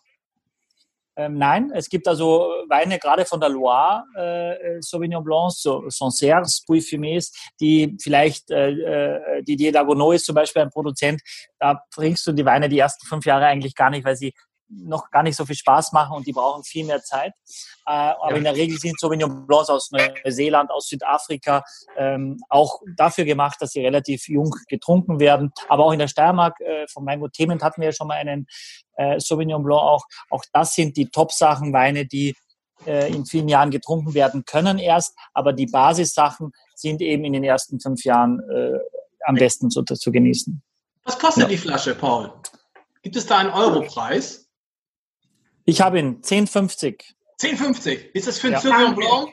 Ähm, nein, es gibt also Weine gerade von der Loire, äh, Sauvignon Blancs, so Sancerres, Puy Fumés, die vielleicht, äh, äh, Didier Dagonot ist zum Beispiel ein Produzent, da trinkst du die Weine die ersten fünf Jahre eigentlich gar nicht, weil sie noch gar nicht so viel Spaß machen und die brauchen viel mehr Zeit. Äh, aber Ja. in der Regel sind Sauvignon Blancs aus Neuseeland, aus Südafrika ähm, auch dafür gemacht, dass sie relativ jung getrunken werden. Aber auch in der Steiermark, äh, von Weingut Thement hatten wir ja schon mal einen äh, Sauvignon Blanc auch. Auch das sind die Top-Sachen, Weine, die äh, in vielen Jahren getrunken werden können erst. Aber die Basissachen sind eben in den ersten fünf Jahren äh, am besten zu, zu genießen. Was kostet Ja. die Flasche, Paul? Gibt es da einen Europreis? Ich habe ihn 10,50. 10,50. Ist das für einen Ja. Sauvignon Blanc?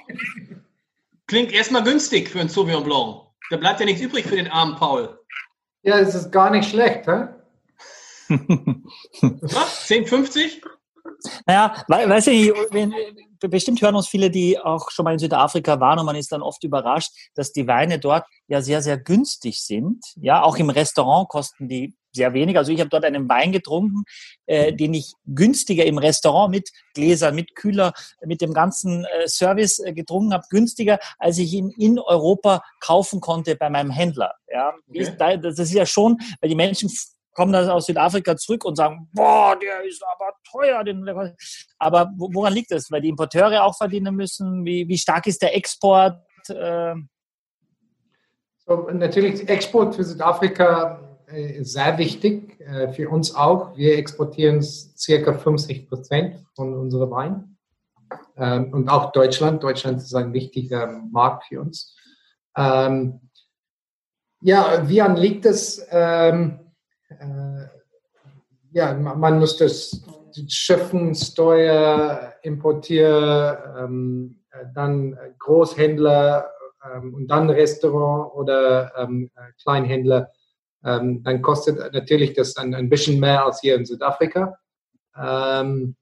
Klingt erstmal günstig für einen Sauvignon Blanc. Da bleibt ja nichts übrig für den armen Paul. Ja, es ist gar nicht schlecht. Hä? Was? 10,50? Naja, we weiß ich, wenn, bestimmt hören uns viele, die auch schon mal in Südafrika waren und man ist dann oft überrascht, dass die Weine dort ja sehr, sehr günstig sind. Ja, auch im Restaurant kosten die sehr wenig. Also ich habe dort einen Wein getrunken, äh, den ich günstiger im Restaurant mit Gläsern, mit Kühler, mit dem ganzen äh, Service äh, getrunken habe, günstiger, als ich ihn in Europa kaufen konnte bei meinem Händler. Ja, Okay. das ist ja schon, weil die Menschen kommen dann aus Südafrika zurück und sagen, boah, der ist aber teuer. Den, aber wo- woran liegt das? Weil die Importeure auch verdienen müssen? Wie, wie stark ist der Export? Äh, So, natürlich, Export für Südafrika sehr wichtig, äh, für uns auch. Wir exportieren circa 50 Prozent von unserem Wein. Ähm, und auch Deutschland. Deutschland ist ein wichtiger Markt für uns. Ähm, ja, wie an liegt es? Ähm, äh, ja, ma- man muss das Schiffen, Steuer, Importier, äh, dann äh, Großhändler und dann Restaurant oder äh, Kleinhändler. Ähm, dann kostet natürlich das ein, ein bisschen mehr als hier in Südafrika. Ähm,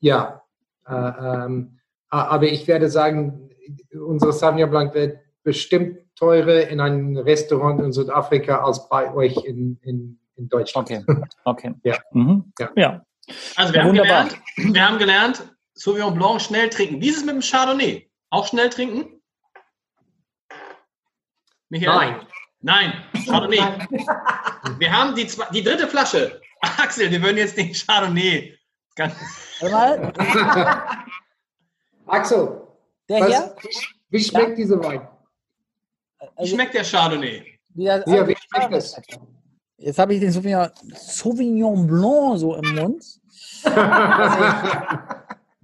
ja, äh, ähm, aber ich werde sagen, unsere Sauvignon Blanc wird bestimmt teurer in einem Restaurant in Südafrika als bei euch in, in, in Deutschland. okay, okay. Ja. Mhm. Ja. ja. Also wir haben, wunderbar. gelernt, wir haben gelernt, Sauvignon Blanc schnell trinken. Wie ist es mit dem Chardonnay? Auch schnell trinken? Michael? Nein. Nein, Chardonnay. Wir haben die, zwei, die dritte Flasche. Axel, wir würden jetzt den Chardonnay. Ganz, mal, Axel, Der was, hier? wie schmeckt dieser Wein? wie schmeckt der Chardonnay? Der, Ja, wie schmeckt das? Jetzt habe ich den Sauvignon, Sauvignon Blanc so im Mund.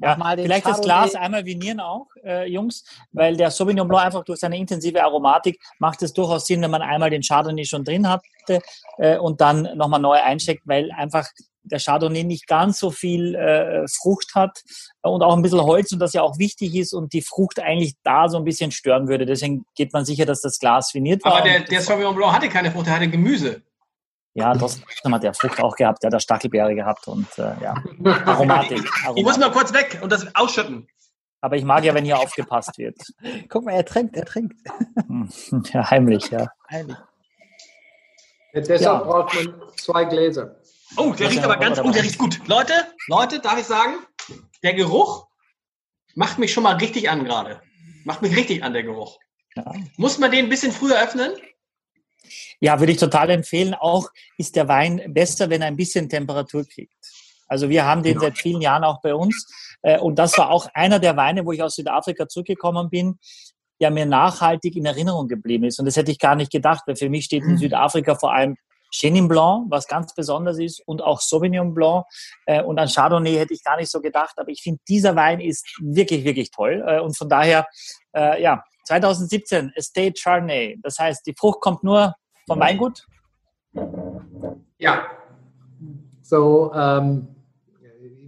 Ja, mal den vielleicht das Chardonnay. Glas einmal vinieren auch, äh, Jungs, weil der Sauvignon Blanc einfach durch seine intensive Aromatik macht es durchaus Sinn, wenn man einmal den Chardonnay schon drin hatte äh, und dann nochmal neu einsteckt, weil einfach der Chardonnay nicht ganz so viel äh, Frucht hat und auch ein bisschen Holz und das ja auch wichtig ist und die Frucht eigentlich da so ein bisschen stören würde. Deswegen geht man sicher, dass das Glas viniert war. Aber der, der Sauvignon Blanc hatte keine Frucht, der hatte Gemüse. Ja, trotzdem hat der Frucht auch gehabt, der hat der Stachelbeere gehabt und äh, ja, Aromatik. Ich muss Aromatik. mal kurz weg und das ausschütten. Aber ich mag ja, wenn hier aufgepasst wird. Guck mal, er trinkt, er trinkt. Ja, heimlich, ja. Heimlich. Ja, deshalb Ja. braucht man zwei Gläser. Oh, der riecht aber ganz, oh, der riecht gut. Leute, Leute, darf ich sagen, der Geruch macht mich schon mal richtig an gerade. Macht mich richtig an, der Geruch. Ja. Muss man den ein bisschen früher öffnen? Ja, würde ich total empfehlen. Auch ist der Wein besser, wenn er ein bisschen Temperatur kriegt. Also wir haben den seit vielen Jahren auch bei uns. Äh, Und das war auch einer der Weine, wo ich aus Südafrika zurückgekommen bin, der mir nachhaltig in Erinnerung geblieben ist. Und das hätte ich gar nicht gedacht, weil für mich steht in Südafrika vor allem Chenin Blanc, was ganz besonders ist, und auch Sauvignon Blanc. Äh, Und an Chardonnay hätte ich gar nicht so gedacht. Aber ich finde, dieser Wein ist wirklich, wirklich toll. Äh, Und von daher, ja, 2017 Estate Chardonnay. Das heißt, die Frucht kommt nur vom Weingut. Ja. So, ähm,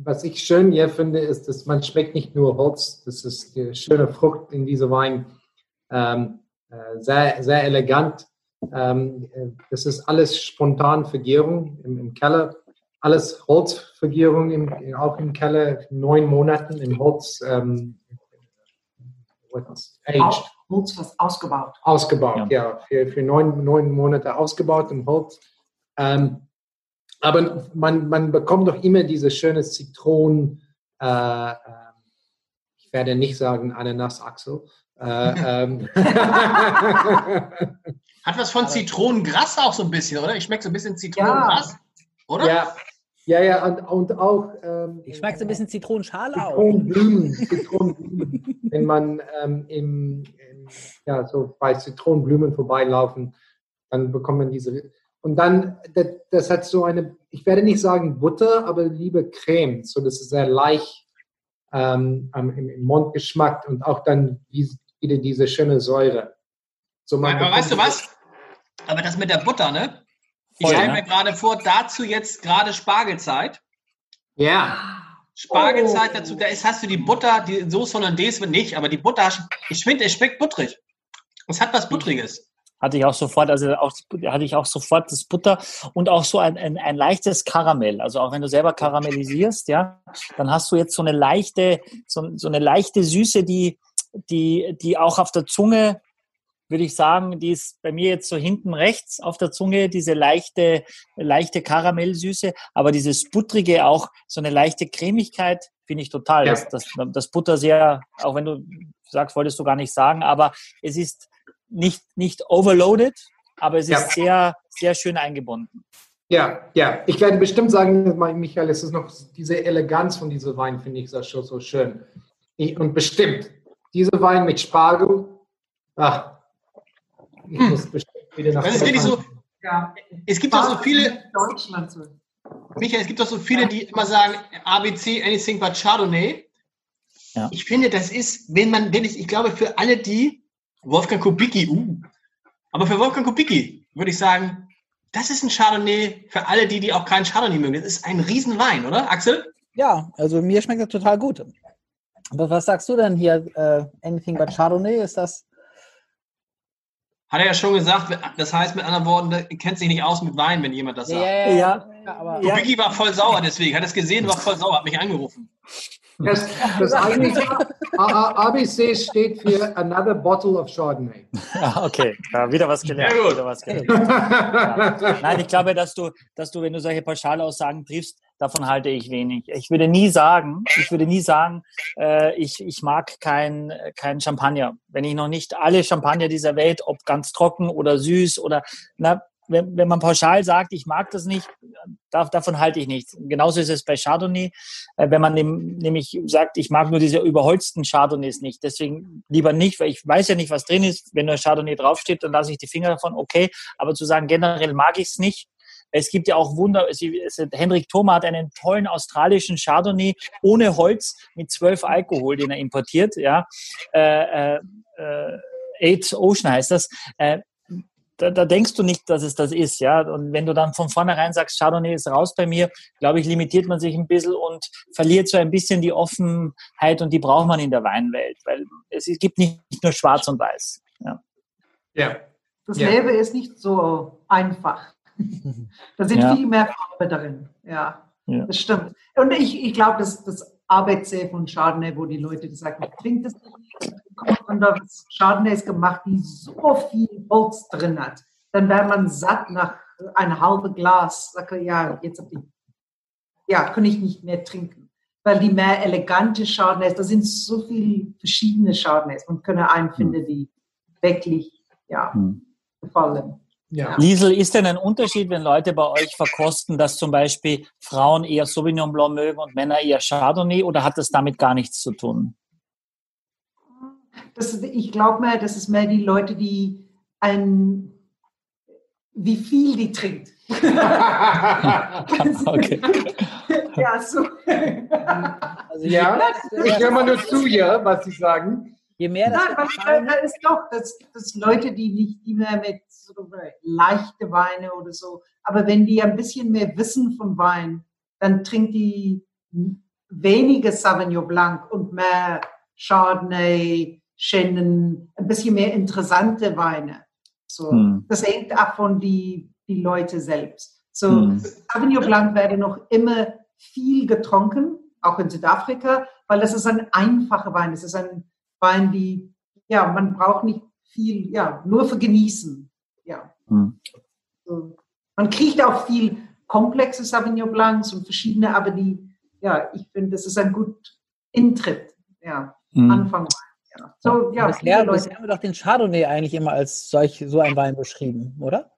was ich schön hier finde, ist, dass man schmeckt nicht nur Holz, das ist die schöne Frucht in diesem Wein. Ähm, äh, sehr, sehr elegant. Ähm, äh, das ist alles spontan Vergärung im, im Keller. Alles Holzvergärung, im, auch im Keller, neun Monaten im Holz. Ähm, what's aged Aus, Holz was ausgebaut. ausgebaut, ja, für, für neun, neun Monate ausgebaut im Holz. Ähm, aber man, man bekommt doch immer diese schöne Zitronen, äh, ähm, ich werde nicht sagen Ananas-Axel. Äh, ähm, Hat was von Zitronengras auch so ein bisschen, oder? Ich schmecke so ein bisschen Zitronengras, oder? ja, ja, ja, und, und auch ähm, Ich schmeckt so ein bisschen Zitronenschale auch. Zitronenblumen, Zitronenblumen. Wenn man ähm, im, im, ja, so bei Zitronenblumen vorbeilaufen, dann bekommt man diese. Und dann, das, das hat so eine, ich werde nicht sagen Butter, aber liebe Creme. So, das ist sehr leicht ähm, am- im, im Mundgeschmack und auch dann wie- wieder diese schöne Säure. So, man Aber weißt du was? Aber das mit der Butter, ne? Ich Voll, stelle ne? mir gerade vor, dazu jetzt gerade Spargelzeit. Ja, Spargelzeit Oh. dazu, da ist, hast du die Butter, die Soße Hollandaise wird nicht, aber die Butter, ich finde, es schmeckt butterig. Es hat was Buttriges. Hatte ich auch sofort, also auch, hatte ich auch sofort das Butter und auch so ein, ein, ein leichtes Karamell. Also auch wenn du selber karamellisierst, ja, dann hast du jetzt so eine leichte, so, so eine leichte Süße, die, die, die auch auf der Zunge, würde ich sagen, die ist bei mir jetzt so hinten rechts auf der Zunge, diese leichte, leichte Karamellsüße, aber dieses Buttrige auch, so eine leichte Cremigkeit, finde ich total. Ja. Das, das, das Butter sehr, auch wenn du sagst, wolltest du gar nicht sagen, aber es ist nicht, nicht overloaded, aber es Ja. ist sehr, sehr schön eingebunden. Ja, ja. Ich werde bestimmt sagen, Michael, es ist noch diese Eleganz von diesem Wein, finde ich so schön. Ich, und bestimmt, dieser Wein mit Spargel, ach, ich muss bestimmt wieder nach Das ist wirklich so, Ja. es gibt doch so viele, Deutschland so. Michael, es gibt doch so viele, die immer sagen, ABC, anything but Chardonnay. Ja. Ich finde, das ist, wenn man, wenn ich, ich glaube, für alle die, Wolfgang Kubicki, uh, aber für Wolfgang Kubicki würde ich sagen, das ist ein Chardonnay für alle die, die auch keinen Chardonnay mögen. Das ist ein Riesenwein, oder, Axel? Ja, also mir schmeckt das total gut. Aber was sagst du denn hier? Äh, anything but Chardonnay? Ist das? Hat er ja schon gesagt, das heißt mit anderen Worten, er kennt sich nicht aus mit Wein, wenn jemand das sagt. Ja. aber Ja. Kubicki war voll sauer deswegen, hat es gesehen, war voll sauer, hat mich angerufen. Das, das ABC steht für Another Bottle of Chardonnay. Ja, okay. Ja, wieder was gelernt. Sehr gut. Wieder was gelernt. Nein, ich glaube, dass du, dass du, wenn du solche Pauschalaussagen triffst, davon halte ich wenig. Ich würde nie sagen, ich würde nie sagen, äh, ich, ich mag kein, kein Champagner. Wenn ich noch nicht alle Champagner dieser Welt, ob ganz trocken oder süß oder, na, wenn, wenn man pauschal sagt, ich mag das nicht, da, davon halte ich nichts. Genauso ist es bei Chardonnay. Äh, wenn man nem, nämlich sagt, ich mag nur diese überholzten Chardonnays nicht, deswegen lieber nicht, weil ich weiß ja nicht, was drin ist. Wenn nur Chardonnay draufsteht, dann lasse ich die Finger davon, okay. Aber zu sagen, generell mag ich es nicht. Es gibt ja auch Wunder, es, es, Henrik Thoma hat einen tollen australischen Chardonnay ohne Holz mit zwölf Alkohol, den er importiert, ja. Äh, äh, äh, Eight Ocean heißt das. Äh, da, da denkst du nicht, dass es das ist, ja. Und wenn du dann von vornherein sagst, Chardonnay ist raus bei mir, glaube ich, limitiert man sich ein bisschen und verliert so ein bisschen die Offenheit und die braucht man in der Weinwelt, weil es gibt nicht nur Schwarz und Weiß. Ja. ja. Das Ja. Leben ist nicht so einfach. Da sind Ja. viel mehr Farbe drin. Ja, Ja. das stimmt. Und ich, ich glaube, dass, dass ABC von Chardonnay, wo die Leute sagen, trinkt das nicht. Und das Chardonnay ist gemacht, die so viel Holz drin hat. Dann wäre man satt nach einem halben Glas. Sage, ja, jetzt ich, ja, kann ich nicht mehr trinken. Weil die mehr elegante Chardonnays, da sind so viele verschiedene Chardonnays. Man könnte einen Hm. finden, die wirklich, ja, gefallen. Ja. Liesel, ist denn ein Unterschied, wenn Leute bei euch verkosten, dass zum Beispiel Frauen eher Sauvignon Blanc mögen und Männer eher Chardonnay oder hat das damit gar nichts zu tun? Das, ich glaube mal, das ist mehr die Leute, die ein, wie viel die trinkt. Okay. ja, so. Also ja, ich höre mal nur zu, ja, was Sie sagen. Je mehr das Nein, weil da ist doch, das gibt es Leute, die nicht immer mit so leichte Weine oder so, aber wenn die ein bisschen mehr wissen von Wein, dann trinkt die weniger Sauvignon Blanc und mehr Chardonnay, Chenin, ein bisschen mehr interessante Weine. So, Hm. Das hängt ab von die, die Leute selbst. So, Hm. Sauvignon Blanc werde noch immer viel getrunken, auch in Südafrika, weil das ist ein einfacher Wein. Es ist ein Wein, die, ja, man braucht nicht viel, ja, nur für Genießen. Ja. Hm. So. Man kriegt auch viel komplexe Sauvignon Blancs und verschiedene, aber die, ja, ich finde, das ist ein gut Intritt, ja, Hm. Anfang. Ja. So, ja, bisher, Leute. bisher haben wir doch den Chardonnay eigentlich immer als solch, so ein Wein beschrieben, oder?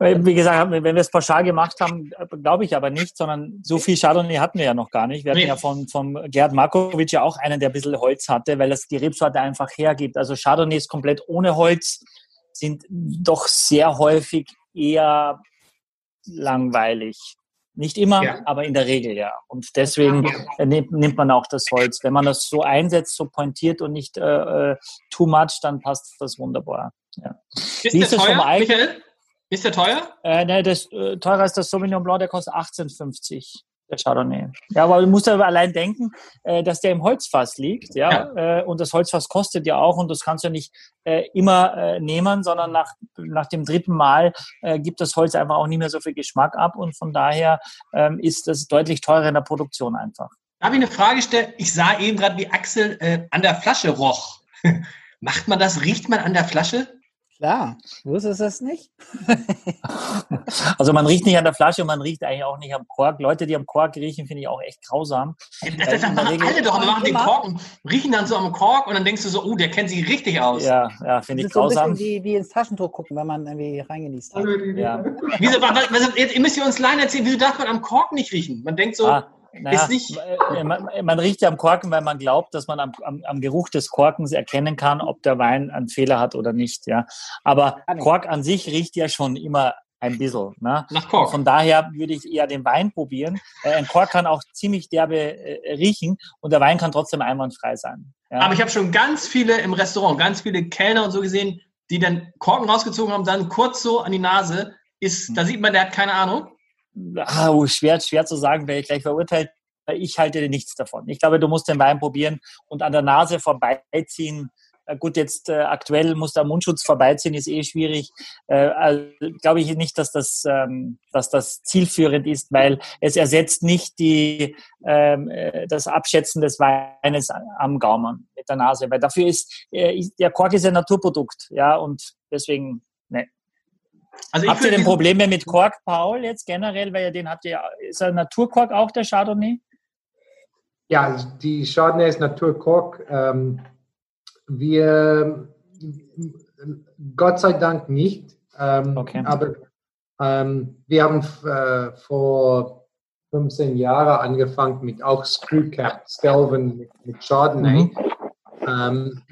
Wie gesagt, wenn wir es pauschal gemacht haben, glaube ich aber nicht, sondern so viel Chardonnay hatten wir ja noch gar nicht. Wir hatten Nee. ja von, vom Gerhard Markovic ja auch einen, der ein bisschen Holz hatte, weil das die Rebsorte einfach hergibt. Also Chardonnays komplett ohne Holz sind doch sehr häufig eher langweilig. Nicht immer, Ja. aber in der Regel ja. Und deswegen äh, nimmt, nimmt man auch das Holz. Wenn man das so einsetzt, so pointiert und nicht äh, äh, too much, dann passt das wunderbar. Ist Wie ist das vom teuer, Michael? Ist der teuer? Äh, ne, das äh, teurer ist das Sauvignon Blanc, der kostet 18,50. Der Chardonnay. Ja, aber du musst aber allein denken, äh, dass der im Holzfass liegt, ja, Äh, und das Holzfass kostet ja auch und das kannst du nicht äh, immer äh, nehmen, sondern nach, nach dem dritten Mal äh, gibt das Holz einfach auch nicht mehr so viel Geschmack ab und von daher ähm, ist das deutlich teurer in der Produktion einfach. Darf ich eine Frage stellen? Ich sah eben gerade, wie Axel äh, an der Flasche roch. Macht man das? Riecht man an der Flasche? Klar, wusstest du das nicht? Also man riecht nicht an der Flasche und man riecht eigentlich auch nicht am Kork. Leute, die am Kork riechen, finde ich auch echt grausam. Das der machen Regel- alle doch. Wir machen den. Korken, riechen dann so am Kork und dann denkst du so, oh, der kennt sich richtig aus. Ja, ja, finde ich ist so ein bisschen grausam. wie, wie ins Taschentuch gucken, wenn man irgendwie reingenießt hat. Ja. Wieso, was, was, jetzt, ihr müsst ihr uns allein erzählen, wieso darf man am Kork nicht riechen? Man denkt so, Ah, naja, ist nicht- äh, man, man riecht ja am Korken, weil man glaubt, dass man am, am, am Geruch des Korkens erkennen kann, ob der Wein einen Fehler hat oder nicht. Ja. Aber. Kork an sich riecht ja schon immer ein bisschen. Ne? nach Kork. Von daher würde ich eher den Wein probieren. Äh, Ein Kork kann auch ziemlich derbe äh, riechen und der Wein kann trotzdem einwandfrei sein. Ja. Aber ich habe schon ganz viele im Restaurant, ganz viele Kellner und so gesehen, die dann Korken rausgezogen haben, dann kurz so an die Nase. Ist, da sieht man, der hat keine Ahnung. Ah, oh, schwer, schwer zu sagen, werde ich gleich verurteilt. Ich halte nichts davon. Ich glaube, du musst den Wein probieren und an der Nase vorbeiziehen. Gut, jetzt äh, aktuell muss der Mundschutz vorbeiziehen, ist eh schwierig. Äh, also, glaube ich nicht, dass das, ähm, dass das zielführend ist, weil es ersetzt nicht die, ähm, äh, das Abschätzen des Weines am Gaumen mit der Nase, weil dafür ist, äh, der Kork ist ein Naturprodukt, ja, und deswegen Also Habt ihr denn Probleme mit Kork, Paul, jetzt generell? Weil ihr den habt ihr, ist ein Naturkork auch der Chardonnay? Ja, also die Chardonnay ist Naturkork. Ähm, wir, Gott sei Dank nicht. Ähm, Okay. Aber ähm, wir haben äh, vor 15 Jahren angefangen mit auch Screwcap, Stelven mit, mit Chardonnay. Ähm,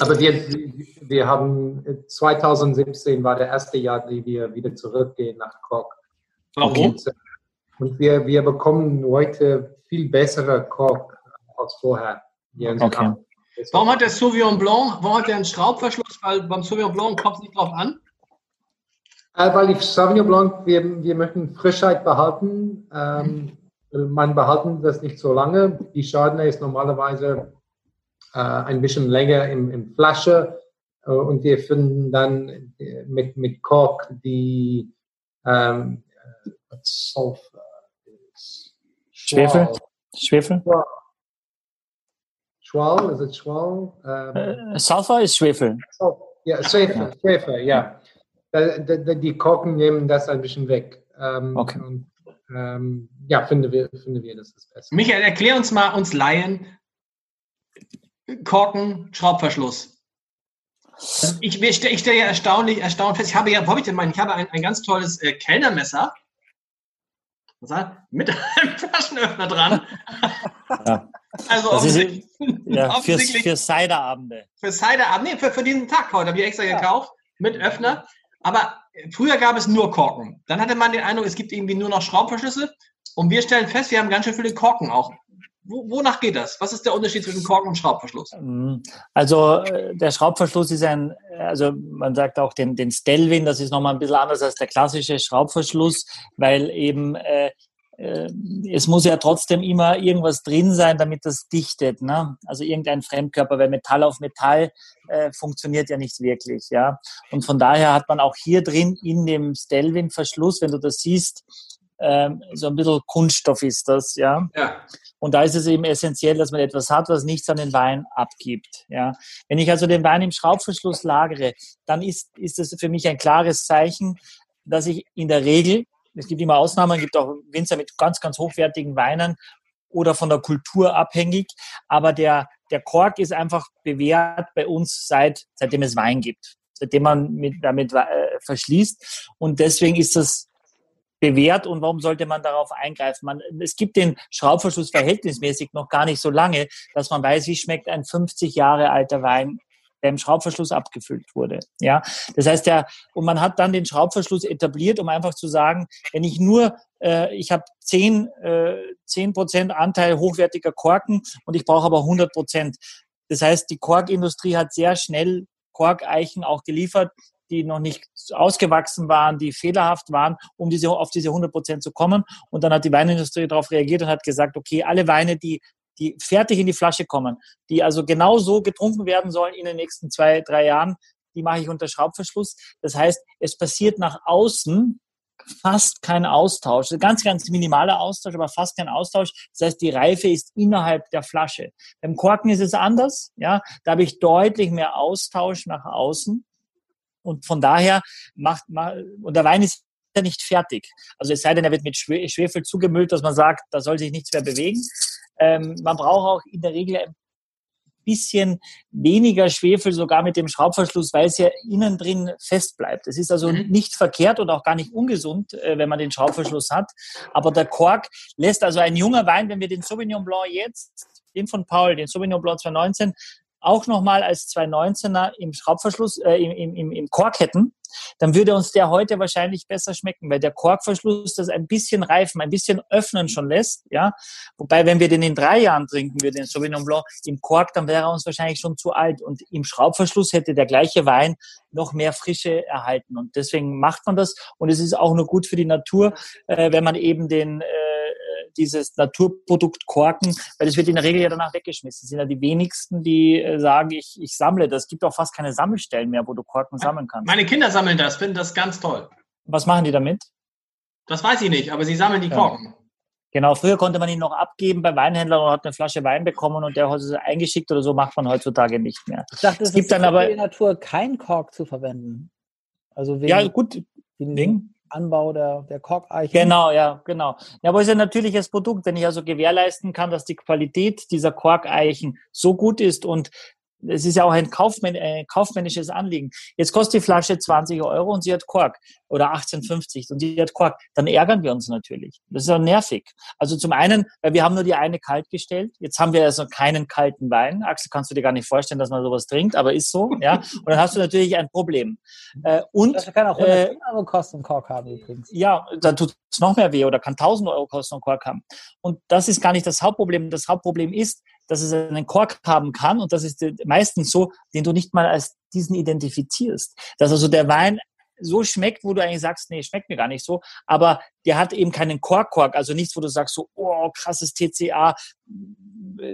aber wir, wir haben 2017 war der erste Jahr, die wir wieder zurückgehen nach Kork. Warum? Und, äh, und wir, wir bekommen heute viel bessere Kork als vorher. hier in Okay. Warum hat der Sauvignon Blanc, warum hat der einen Schraubverschluss? Weil beim Sauvignon Blanc kommt es nicht drauf an. Äh, weil die Sauvignon Blanc, wir, wir möchten Frischheit behalten. Ähm, man behalten das nicht so lange. Die Chardonnay ist normalerweise äh, ein bisschen länger im, im Flasche äh, und wir finden dann äh, mit, mit Kork die ähm, äh, Sulfur ist Schwefel? Schwefel? Schwal, ist es Schwal? Ähm, Äh, Sulfur ist Schwefel. oh, ja, Schwefel, Schwefel, ja. Da- da- da- Die Korken nehmen das ein bisschen weg. Ähm, Okay. Und, ähm, ja, finden wir, finden wir, das ist besser. Michael, erklär uns mal, uns Laien, Korken, Schraubverschluss. Also Ich, ich stelle stell ja erstaunlich, erstaunlich fest, ich habe ja, wo hab ich denn meinen? Ich habe ein, ein ganz tolles äh, Kellnermesser. Mit einem Flaschenöffner dran. Ja. Also Das ist, offensichtlich, ja, fürs, offensichtlich für Ciderabende. für nee, für, für diesen Tag heute habe ich extra gekauft mit Öffner. Aber früher gab es nur Korken. Dann hatte man den Eindruck, es gibt irgendwie nur noch Schraubverschlüsse. Und wir stellen fest, wir haben ganz schön viele Korken auch. Wo, wonach geht das? Was ist der Unterschied zwischen Korken und Schraubverschluss? Mm, Also äh, der Schraubverschluss ist ein, also man sagt auch den, den Stelvin, das ist nochmal ein bisschen anders als der klassische Schraubverschluss, weil eben äh, äh, es muss ja trotzdem immer irgendwas drin sein, damit das dichtet. Ne? Also irgendein Fremdkörper, weil Metall auf Metall äh, funktioniert ja nicht wirklich. Ja? Und von daher hat man auch hier drin in dem Stelvin-Verschluss, wenn du das siehst, ähm, so ein bisschen Kunststoff ist das, ja. Ja. Und da ist es eben essentiell, dass man etwas hat, was nichts an den Wein abgibt. Ja. Wenn ich also den Wein im Schraubverschluss lagere, dann ist, ist es für mich ein klares Zeichen, dass ich in der Regel, es gibt immer Ausnahmen, es gibt auch Winzer mit ganz, ganz hochwertigen Weinen oder von der Kultur abhängig, aber der, der Kork ist einfach bewährt bei uns seit, seitdem es Wein gibt, seitdem man mit, damit äh, verschließt. Und deswegen ist das bewährt und warum sollte man darauf eingreifen? Man, es gibt den Schraubverschluss verhältnismäßig noch gar nicht so lange, dass man weiß, wie schmeckt ein 50 Jahre alter Wein, der im Schraubverschluss abgefüllt wurde. Ja, das heißt ja, und man hat dann den Schraubverschluss etabliert, um einfach zu sagen, wenn ich nur, äh, ich habe 10 äh, 10 Prozent Anteil hochwertiger Korken und ich brauche aber 100 Prozent. Das heißt, die Korkindustrie hat sehr schnell Korkeichen auch geliefert, die noch nicht ausgewachsen waren, die fehlerhaft waren, um diese, auf diese 100 Prozent zu kommen. Und dann hat die Weinindustrie darauf reagiert und hat gesagt, okay, alle Weine, die, die fertig in die Flasche kommen, die also genau so getrunken werden sollen in den nächsten zwei, drei Jahren, die mache ich unter Schraubverschluss. Das heißt, es passiert nach außen fast kein Austausch. Ganz, ganz minimaler Austausch, aber fast kein Austausch. Das heißt, die Reife ist innerhalb der Flasche. Beim Korken ist es anders. Ja, da habe ich deutlich mehr Austausch nach außen. Und von daher macht man, und der Wein ist ja nicht fertig. Also es sei denn, er wird mit Schwefel zugemüllt, dass man sagt, da soll sich nichts mehr bewegen. Ähm, man braucht auch in der Regel ein bisschen weniger Schwefel, sogar mit dem Schraubverschluss, weil es ja innen drin fest bleibt. Es ist also Mhm. nicht verkehrt und auch gar nicht ungesund, äh, wenn man den Schraubverschluss hat. Aber der Kork lässt also ein junger Wein, wenn wir den Sauvignon Blanc jetzt, den von Paul, den Sauvignon Blanc 2019, auch nochmal als 219er im Schraubverschluss, äh, im, im, im Kork hätten, dann würde uns der heute wahrscheinlich besser schmecken, weil der Korkverschluss das ein bisschen reifen, ein bisschen öffnen schon lässt, ja. Wobei, wenn wir den in drei Jahren trinken würden, den Sauvignon Blanc im Kork, dann wäre er uns wahrscheinlich schon zu alt. Und im Schraubverschluss hätte der gleiche Wein noch mehr Frische erhalten. Und deswegen macht man das. Und es ist auch nur gut für die Natur, äh, wenn man eben den, äh, dieses Naturprodukt Korken, weil es wird in der Regel ja danach weggeschmissen. Es sind ja die wenigsten, die äh, sagen, ich, ich sammle das. Es gibt auch fast keine Sammelstellen mehr, wo du Korken sammeln kannst. Meine Kinder sammeln das, finden das ganz toll. Was machen die damit? Das weiß ich nicht, aber sie sammeln die Ja. Korken. Genau, früher konnte man ihn noch abgeben bei Weinhändlern und hat eine Flasche Wein bekommen und der hat es eingeschickt oder so, macht man heutzutage nicht mehr. Ich dachte, es gibt ist dann aber- die Natur kein Kork zu verwenden. Also wegen, Ja, gut, wegen dem Ding. Anbau der, der Korkeichen. Genau, ja, genau. Ja, aber es ist ein natürliches Produkt. Wenn ich also gewährleisten kann, dass die Qualität dieser Korkeichen so gut ist und es ist ja auch ein Kaufmän äh, kaufmännisches Anliegen. Jetzt kostet die Flasche 20 Euro und sie hat Kork oder 18,50 und sie hat Kork. Dann ärgern wir uns natürlich. Das ist ja nervig. Also zum einen, weil wir haben nur die eine kalt gestellt. Jetzt haben wir also keinen kalten Wein. Axel, kannst du dir gar nicht vorstellen, dass man sowas trinkt, aber ist so, ja. Und dann hast du natürlich ein Problem. Äh, und Das kann auch Äh, 100 Euro kosten, Kork haben übrigens. ja, dann tut es noch mehr weh oder kann 1000 Euro kosten und Kork haben. Und das ist gar nicht das Hauptproblem. Das Hauptproblem ist, dass es einen Kork haben kann und das ist äh, meistens so, den du nicht mal als diesen identifizierst. Dass also der Wein so schmeckt, wo du eigentlich sagst, nee, schmeckt mir gar nicht so, aber der hat eben keinen Kork-Kork, also nichts, wo du sagst so, oh, krasses TCA,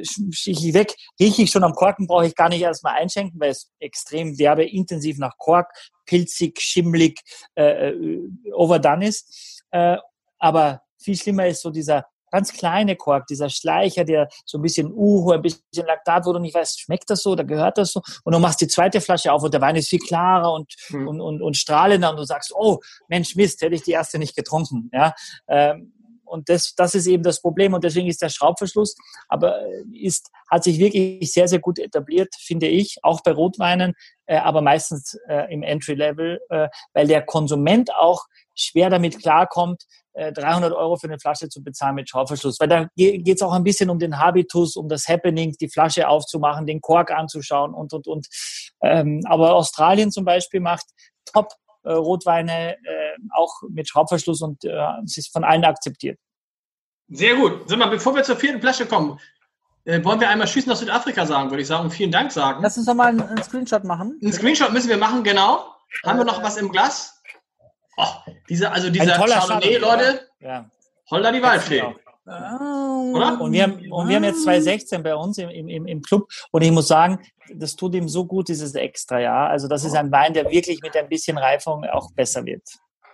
schicke ich weg, rieche ich schon am Korken, brauche ich gar nicht erstmal einschenken, weil es extrem derbe, intensiv nach Kork, pilzig, schimmlig, äh, äh, overdone ist. Äh, aber viel schlimmer ist so dieser ganz kleine Kork, dieser Schleicher, der so ein bisschen Uhu, ein bisschen Laktat, wo du nicht weißt, schmeckt das so, da gehört das so. Und du machst die zweite Flasche auf und der Wein ist viel klarer und, Hm. und, und, und strahlender und du sagst, oh, Mensch, Mist, hätte ich die erste nicht getrunken. Ja, ähm, und das, das ist eben das Problem und deswegen ist der Schraubverschluss, aber äh, ist, hat sich wirklich sehr, sehr gut etabliert, finde ich, auch bei Rotweinen, äh, aber meistens äh, im Entry-Level, äh, weil der Konsument auch schwer damit klarkommt, äh, 300 Euro für eine Flasche zu bezahlen mit Schraubverschluss. Weil da geht es auch ein bisschen um den Habitus, um das Happening, die Flasche aufzumachen, den Kork anzuschauen und, und, und. Ähm, aber Australien zum Beispiel macht top äh, Rotweine äh, auch mit Schraubverschluss und äh, es ist von allen akzeptiert. Sehr gut. Sag mal, bevor wir zur vierten Flasche kommen, äh, wollen wir einmal Schießen nach Südafrika sagen, würde ich sagen, und vielen Dank sagen. Lass uns doch mal einen, einen Screenshot machen. Einen Screenshot müssen wir machen, genau. Haben wir noch was im Glas? Oh, dieser, also dieser Chardonnay, Chardonnay, Leute, Ja. Holla die Waldfee. Oder? Und wir, haben, und wir haben jetzt 2016 bei uns im, im, im Club und ich muss sagen, das tut ihm so gut, dieses extra Jahr. Also das ist ein Wein, der wirklich mit ein bisschen Reifung auch besser wird.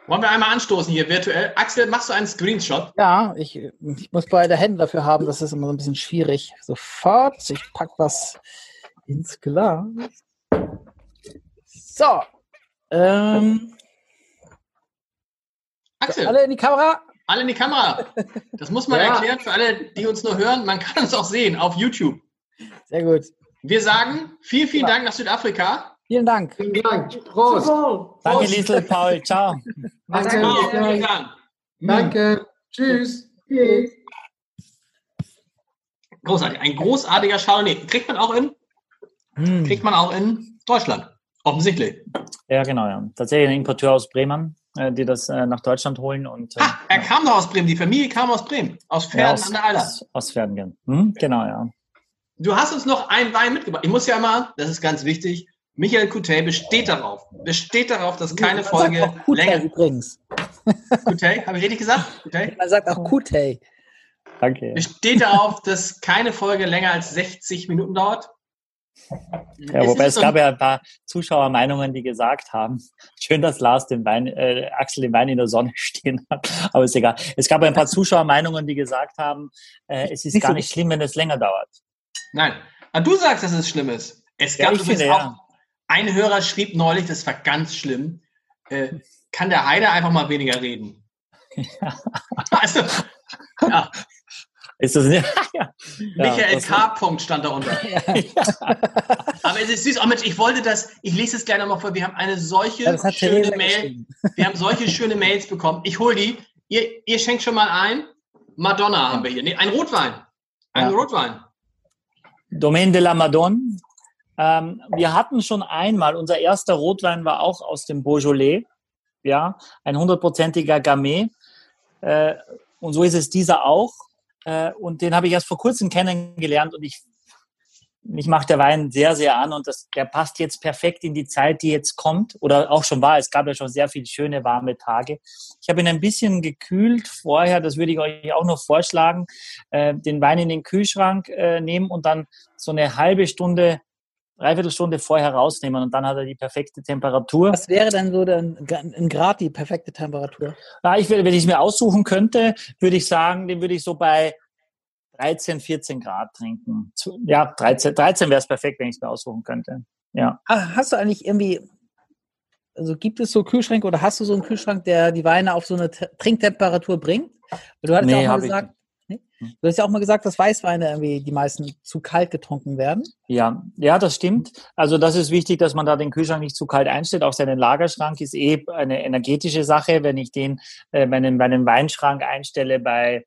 Wollen wir einmal anstoßen hier virtuell? Axel, machst du einen Screenshot? Ja, ich, ich muss beide Hände dafür haben, das ist immer so ein bisschen schwierig. Sofort, ich pack was ins Glas. So. Ähm, Axel, alle in die Kamera. Alle in die Kamera. Das muss man Ja. erklären für alle, die uns nur hören. Man kann uns auch sehen auf YouTube. Sehr gut. Wir sagen vielen, vielen. Dank nach Südafrika. Vielen Dank. Vielen Dank. Prost. Wohl. Danke, Prost. Liesel, Paul. Ciao. Danke. Ciao, vielen Dank. Danke. Tschüss. Tschüss. Großartig. Ein großartiger Chardonnay. Kriegt man auch in, Hm. kriegt man auch in Deutschland. Offensichtlich. Ja, genau, ja. Tatsächlich ein Importeur aus Bremen, die das äh, nach Deutschland holen und äh, Ah, er kam doch aus Bremen. Die Familie kam aus Bremen. Aus ja, Pferden aus, an der Eiler. aus, aus Pferden. Hm? Genau, ja. Du hast uns noch einen Wein mitgebracht. Ich muss ja mal, das ist ganz wichtig, Michael Coutet besteht darauf, besteht darauf, dass keine Man sagt Folge auch Kutei länger. übrigens. Coutet, habe ich richtig gesagt? Coutet? Man sagt auch Kutei. Danke. Besteht darauf, dass keine Folge länger als 60 Minuten dauert? Ja, wobei es gab ja ein paar Zuschauermeinungen, die gesagt haben, schön, dass Lars den Wein, äh, Axel den Wein in der Sonne stehen hat, aber ist egal. Es gab ein paar Zuschauermeinungen, die gesagt haben, äh, es ist Nicht gar so nicht schlimm, wenn es länger dauert. Nein. Ah, du sagst, dass es schlimm ist. Es Ja, gab übrigens finde, auch, ja. ein Hörer schrieb neulich, das war ganz schlimm, äh, kann der Heider einfach mal weniger reden? Also, ja, Ist das nicht? ja. Michael das- K. Punkt stand da unter. Aber es ist süß. Oh Mensch, ich wollte das, ich lese es gleich nochmal vor. Wir haben eine solche Ja, schöne Mail. Wir haben solche schöne Mails bekommen. Ich hole die. Ihr, ihr schenkt schon mal ein. Madonna haben wir hier. Nee, ein Rotwein. Ein Ja. Rotwein. Domaine de la Madone. Ähm, wir hatten schon einmal, unser erster Rotwein war auch aus dem Beaujolais. Ja, ein hundertprozentiger Gamay. Äh, und so ist es dieser auch. Äh, und den habe ich erst vor kurzem kennengelernt und ich, mich macht der Wein sehr, sehr an und das, der passt jetzt perfekt in die Zeit, die jetzt kommt oder auch schon war. Es gab ja schon sehr viele schöne, warme Tage. Ich habe ihn ein bisschen gekühlt vorher, das würde ich euch auch noch vorschlagen, äh, den Wein in den Kühlschrank äh, nehmen und dann so eine halbe Stunde, dreiviertel Stunde vorher rausnehmen und dann hat er die perfekte Temperatur. Was wäre denn so denn in Grad die perfekte Temperatur? Ja, ich, wenn ich es mir aussuchen könnte, würde ich sagen, den würde ich so bei 13, 14 Grad trinken. Ja, 13, 13 wäre es perfekt, wenn ich es mir aussuchen könnte. Ja. Hast du eigentlich irgendwie, also gibt es so Kühlschränke oder hast du so einen Kühlschrank, der die Weine auf so eine Te- Trinktemperatur bringt? Du hattest Nee, ja auch mal gesagt, nee? Hm. du hast ja auch mal gesagt, dass Weißweine irgendwie die meisten zu kalt getrunken werden. Ja, ja, das stimmt. Also das ist wichtig, dass man da den Kühlschrank nicht zu kalt einstellt. Auch seinen Lagerschrank ist eh eine energetische Sache. Wenn ich den äh, bei einem Weinschrank einstelle bei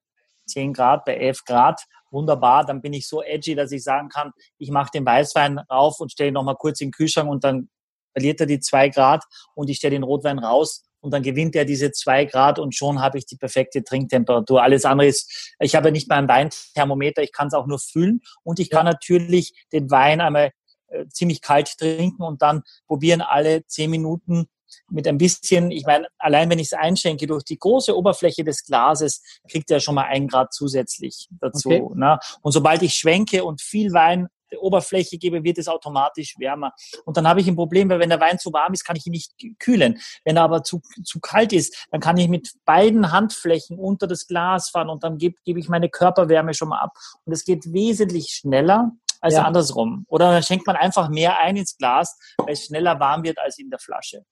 10 Grad, bei 11 Grad, wunderbar, dann bin ich so edgy, dass ich sagen kann, ich mache den Weißwein rauf und stelle ihn nochmal kurz in den Kühlschrank und dann verliert er die 2 Grad und ich stelle den Rotwein raus und dann gewinnt er diese 2 Grad und schon habe ich die perfekte Trinktemperatur. Alles andere ist, ich habe ja nicht mal ein Weinthermometer, ich kann es auch nur fühlen und ich kann natürlich den Wein einmal äh, ziemlich kalt trinken und dann probieren alle 10 Minuten mit ein bisschen, ich meine, allein wenn ich es einschenke, durch die große Oberfläche des Glases kriegt er schon mal ein Grad zusätzlich dazu. Okay. Ne? Und sobald ich schwenke und viel Wein Oberfläche gebe, wird es automatisch wärmer. Und dann habe ich ein Problem, weil wenn der Wein zu warm ist, kann ich ihn nicht kühlen. Wenn er aber zu, zu kalt ist, dann kann ich mit beiden Handflächen unter das Glas fahren und dann gebe, gebe ich meine Körperwärme schon mal ab. Und es geht wesentlich schneller als Ja. andersrum. Oder dann schenkt man einfach mehr ein ins Glas, weil es schneller warm wird als in der Flasche.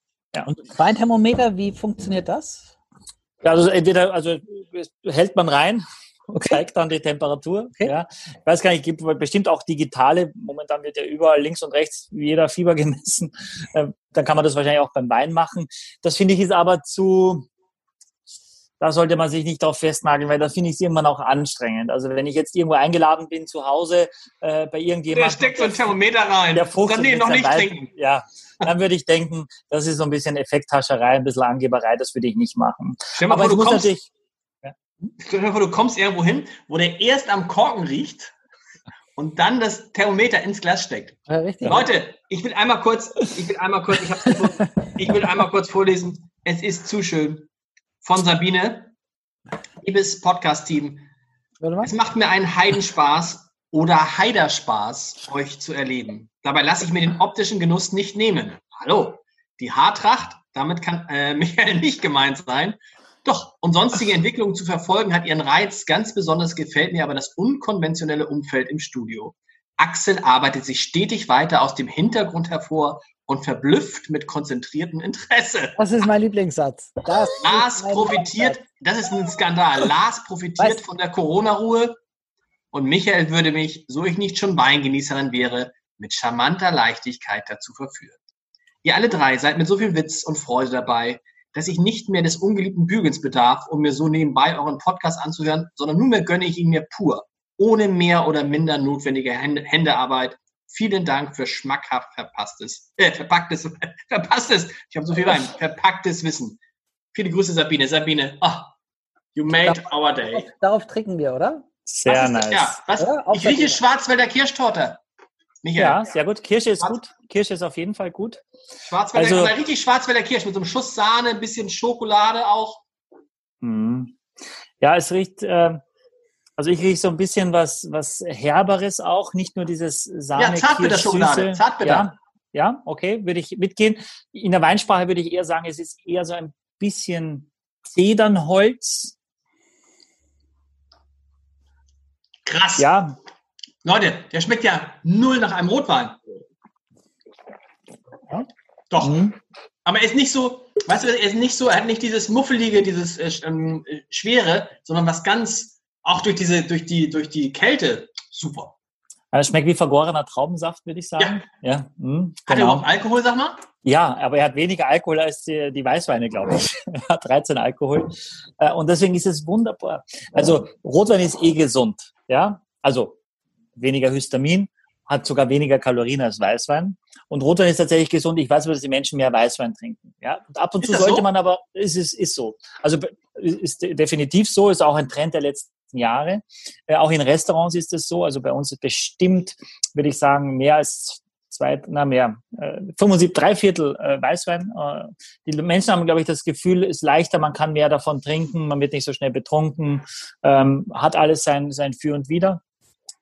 Und Weinthermometer, wie funktioniert das? Ja, also entweder, also hält man rein und zeigt dann die Temperatur. Okay. Ja. Ich weiß gar nicht, gibt bestimmt auch digitale. Momentan wird ja überall links und rechts jeder Fieber gemessen. Ähm, Dann kann man das wahrscheinlich auch beim Wein machen. Das finde ich ist aber zu, da sollte man sich nicht darauf festnageln, weil da finde ich es irgendwann auch anstrengend. Also wenn ich jetzt irgendwo eingeladen bin zu Hause äh, bei Der irgendjemandem. steckt so ein Thermometer rein. Der Fuchs Dann nee, noch nicht Wein- trinken. Ja, dann würde ich denken, das ist so ein bisschen Effekthascherei, ein bisschen Angeberei, das würde ich nicht machen. Mal Aber vor, du kommst, natürlich, stell dir mal vor, du kommst irgendwo hin, wo der erst am Korken riecht und dann das Thermometer ins Glas steckt. Ja. Leute, ich will einmal kurz, ich will einmal kurz, ich, ich will einmal kurz vorlesen. Es ist zu schön. Von Sabine. Liebes Podcast-Team, es macht mir einen Heidenspaß oder Heiderspaß, euch zu erleben. Dabei lasse ich mir den optischen Genuss nicht nehmen. Hallo, die Haartracht, damit kann äh, Michael nicht gemeint sein. Doch, und sonstige Entwicklungen zu verfolgen, hat ihren Reiz. Ganz besonders gefällt mir aber das unkonventionelle Umfeld im Studio. Axel arbeitet sich stetig weiter aus dem Hintergrund hervor und verblüfft mit konzentriertem Interesse. Das ist mein Lieblingssatz. Das Lars profitiert, das ist ein Skandal. Lars profitiert Was? von der Corona-Ruhe und Michael würde mich, so ich nicht schon Weingenießerin wäre, mit charmanter Leichtigkeit dazu verführen. Ihr alle drei seid mit so viel Witz und Freude dabei, dass ich nicht mehr des ungeliebten Bügelns bedarf, um mir so nebenbei euren Podcast anzuhören, sondern nunmehr gönne ich ihn mir pur, ohne mehr oder minder notwendige Hände, Händearbeit. Vielen Dank für schmackhaft verpasstes, äh, verpacktes, verpasstes, ich habe so viel Wein, verpacktes Wissen. Viele Grüße, Sabine. Sabine, ah, you made our day. Darauf, darauf trinken wir, oder? sehr Was ist nice. das? Ja, was? Ja, ich rieche. Schwarzwälder Kirschtorte. Michael, Ja, sehr gut. Kirsche ist gut. Kirsche ist auf jeden Fall gut. Schwarzwälder, also- aber richtig Schwarzwälder Kirsch mit so einem Schuss Sahne, ein bisschen Schokolade auch. Mhm. Ja, es riecht, äh, also ich rieche so ein bisschen was, was Herberes auch, nicht nur dieses Sahne. Ja, Zartbitterschokolade. Zartbitter. Ja, ja, okay, würde ich mitgehen. In der Weinsprache würde ich eher sagen, es ist eher so ein bisschen Zedernholz. Krass. Ja, Leute, der schmeckt ja null nach einem Rotwein. Ja. Doch. Mhm. Aber er ist nicht so, weißt du, er ist nicht so, er hat nicht dieses muffelige, dieses äh, ähm, äh, schwere, sondern was ganz, auch durch diese, durch die, durch die Kälte, super. Also es schmeckt wie vergorener Traubensaft, würde ich sagen. Ja. mhm, Hat er genau. überhaupt Alkohol, sag mal? Ja, aber er hat weniger Alkohol als die, die Weißweine, glaube ich. er hat 13 Alkohol. Äh, Und deswegen ist es wunderbar. Also Rotwein ist eh gesund. Ja, also weniger Histamin, hat sogar weniger Kalorien als Weißwein. Und Rotwein ist tatsächlich gesund. Ich weiß aber, dass die Menschen mehr Weißwein trinken. Ja, und ab und Ist zu sollte so? man aber, es ist, ist so. Also ist definitiv so, ist auch ein Trend der letzten Jahre. Äh, auch in Restaurants ist es so. Also bei uns ist bestimmt, würde ich sagen, mehr als zwei, na mehr, äh, 75, drei Viertel äh, Weißwein. Äh, die Menschen haben, glaube ich, das Gefühl, es ist leichter, man kann mehr davon trinken, man wird nicht so schnell betrunken, ähm, hat alles sein, sein Für und Wider.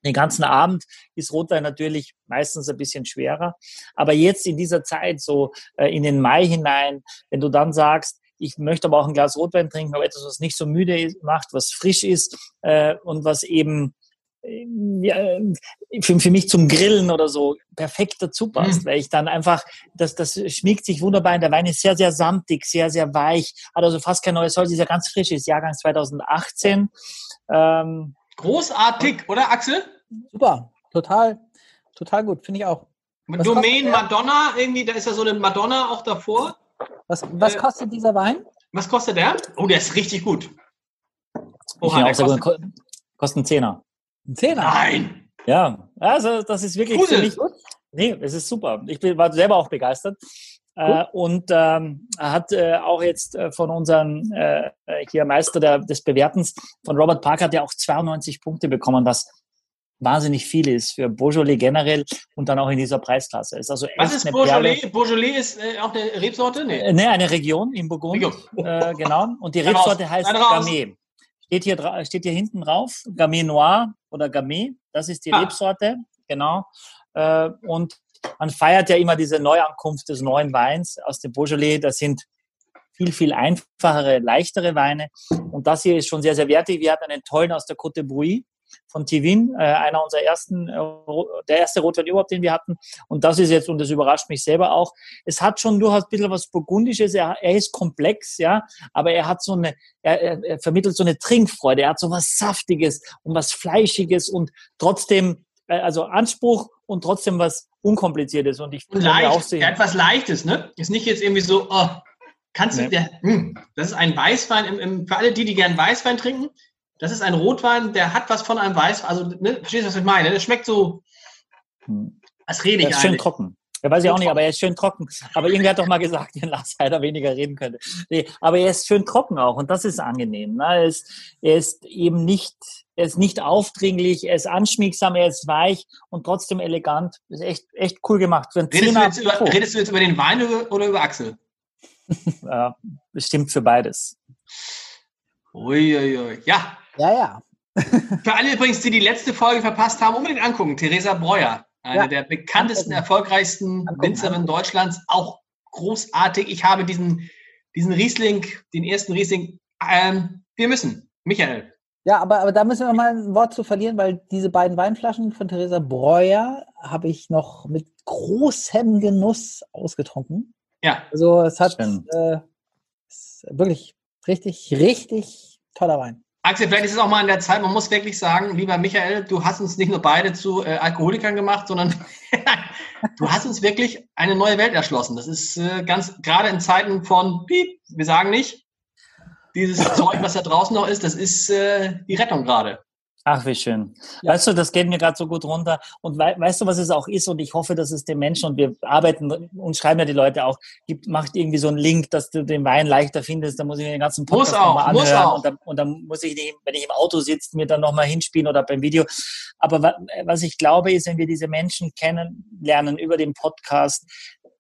Den ganzen Abend ist Rotwein natürlich meistens ein bisschen schwerer. Aber jetzt in dieser Zeit, so äh, in den Mai hinein, wenn du dann sagst, ich möchte aber auch ein Glas Rotwein trinken, aber etwas, was nicht so müde macht, was frisch ist äh, und was eben äh, ja, für, für mich zum Grillen oder so perfekt dazu passt, weil ich dann einfach, das, das schmiegt sich wunderbar ein. Der Wein ist sehr, sehr samtig, sehr, sehr weich, hat also fast kein neues Holz, ist ja ganz frisch, ist Jahrgang 2018. Ähm, Großartig, oder Axel? Super. Total, total gut. Finde ich auch. Was Domain? Madonna, irgendwie, da ist ja so eine Madonna auch davor. Was, was Äh, kostet dieser Wein? Was kostet der? Oh, der ist richtig gut. Oha, der gut, kostet, ko- kostet einen Zehner. Ein Zehner. nein. Ja, also das ist wirklich für Grusel. mich, nee, es ist super. Ich bin, war selber auch begeistert. Äh, und ähm, er hat äh, auch jetzt äh, von unserem äh, hier Meister der, des Bewertens, von Robert Parker, hat ja auch 92 Punkte bekommen, was wahnsinnig viel ist für Beaujolais generell und dann auch in dieser Preisklasse. Ist also Was ist Beaujolais? Perle. Beaujolais ist äh, auch eine Rebsorte? Nee. Äh, ne, eine Region in Burgund. Äh, genau. Und die. Rebsorte heißt. Gamay. Steht hier, steht hier hinten drauf, Gamay Noir oder Gamay. Das ist die Ah. Rebsorte. genau. Äh, und man feiert ja immer diese Neuankunft des neuen Weins aus dem Beaujolais. Das sind viel, viel einfachere, leichtere Weine. Und das hier ist schon sehr, sehr wertig. Wir hatten einen tollen aus der Côte de Brouilly von Tivin, äh, einer unserer ersten, äh, der erste Rotwein überhaupt, den wir hatten. Und das ist jetzt, und das überrascht mich selber auch, es hat schon durchaus ein bisschen was Burgundisches, er, er ist komplex, ja, aber er hat so eine, er, er, er vermittelt so eine Trinkfreude, er hat so was Saftiges und was Fleischiges und trotzdem, äh, also Anspruch und trotzdem was Unkompliziertes. Und ich leicht, auch sehen. etwas Leichtes, ne? Ist nicht jetzt irgendwie so, oh, kannst du, nee. der, hm, das ist ein Weißwein, im, im, für alle die, die gern Weißwein trinken, das ist ein Rotwein, der hat was von einem Weißwein. Also, ne, verstehst du, was ich meine? Das schmeckt so. Hm. Was rede ich ist schön trocken. Ja, weiß ich auch nicht, aber er ist schön trocken. Aber irgendwie hat doch mal gesagt, wenn Lars Heider weniger reden könnte. Nee, aber er ist schön trocken auch und das ist angenehm. Ne? Er, ist, er ist eben nicht, er ist nicht aufdringlich, er ist anschmiegsam, er ist weich und trotzdem elegant. Ist echt, echt cool gemacht. Redest du, jetzt über, redest du jetzt über den Wein oder über Axel? ja, bestimmt für beides. Uiuiui. Ui. Ja, ja, ja. Für alle übrigens, die die letzte Folge verpasst haben, unbedingt angucken. Theresa Breuer, eine ja. der bekanntesten, erfolgreichsten Winzerinnen Deutschlands, auch großartig. Ich habe diesen, diesen Riesling, den ersten Riesling, ähm, wir müssen. Michael. Ja, aber, aber da müssen wir noch mal ein Wort zu verlieren, weil diese beiden Weinflaschen von Theresa Breuer habe ich noch mit großem Genuss ausgetrunken. Ja. Also es hat äh, wirklich richtig, richtig toller Wein. Axel, vielleicht ist es auch mal an der Zeit, man muss wirklich sagen, lieber Michael, du hast uns nicht nur beide zu äh, Alkoholikern gemacht, sondern du hast uns wirklich eine neue Welt erschlossen. Das ist äh, ganz, gerade in Zeiten von, piep, wir sagen nicht, dieses Zeug, was da draußen noch ist, das ist äh, die Rettung gerade. Ach, wie schön. Ja. Weißt du, das geht mir gerade so gut runter. Und we weißt du, was es auch ist? Und ich hoffe, dass es den Menschen, und wir arbeiten und schreiben ja die Leute auch, gibt, macht irgendwie so einen Link, dass du den Wein leichter findest. Da muss ich mir den ganzen Podcast nochmal anhören. Muss auch. Und, dann, und dann muss ich, den, wenn ich im Auto sitze, mir dann nochmal hinspielen oder beim Video. Aber was ich glaube, ist, wenn wir diese Menschen kennenlernen über den Podcast,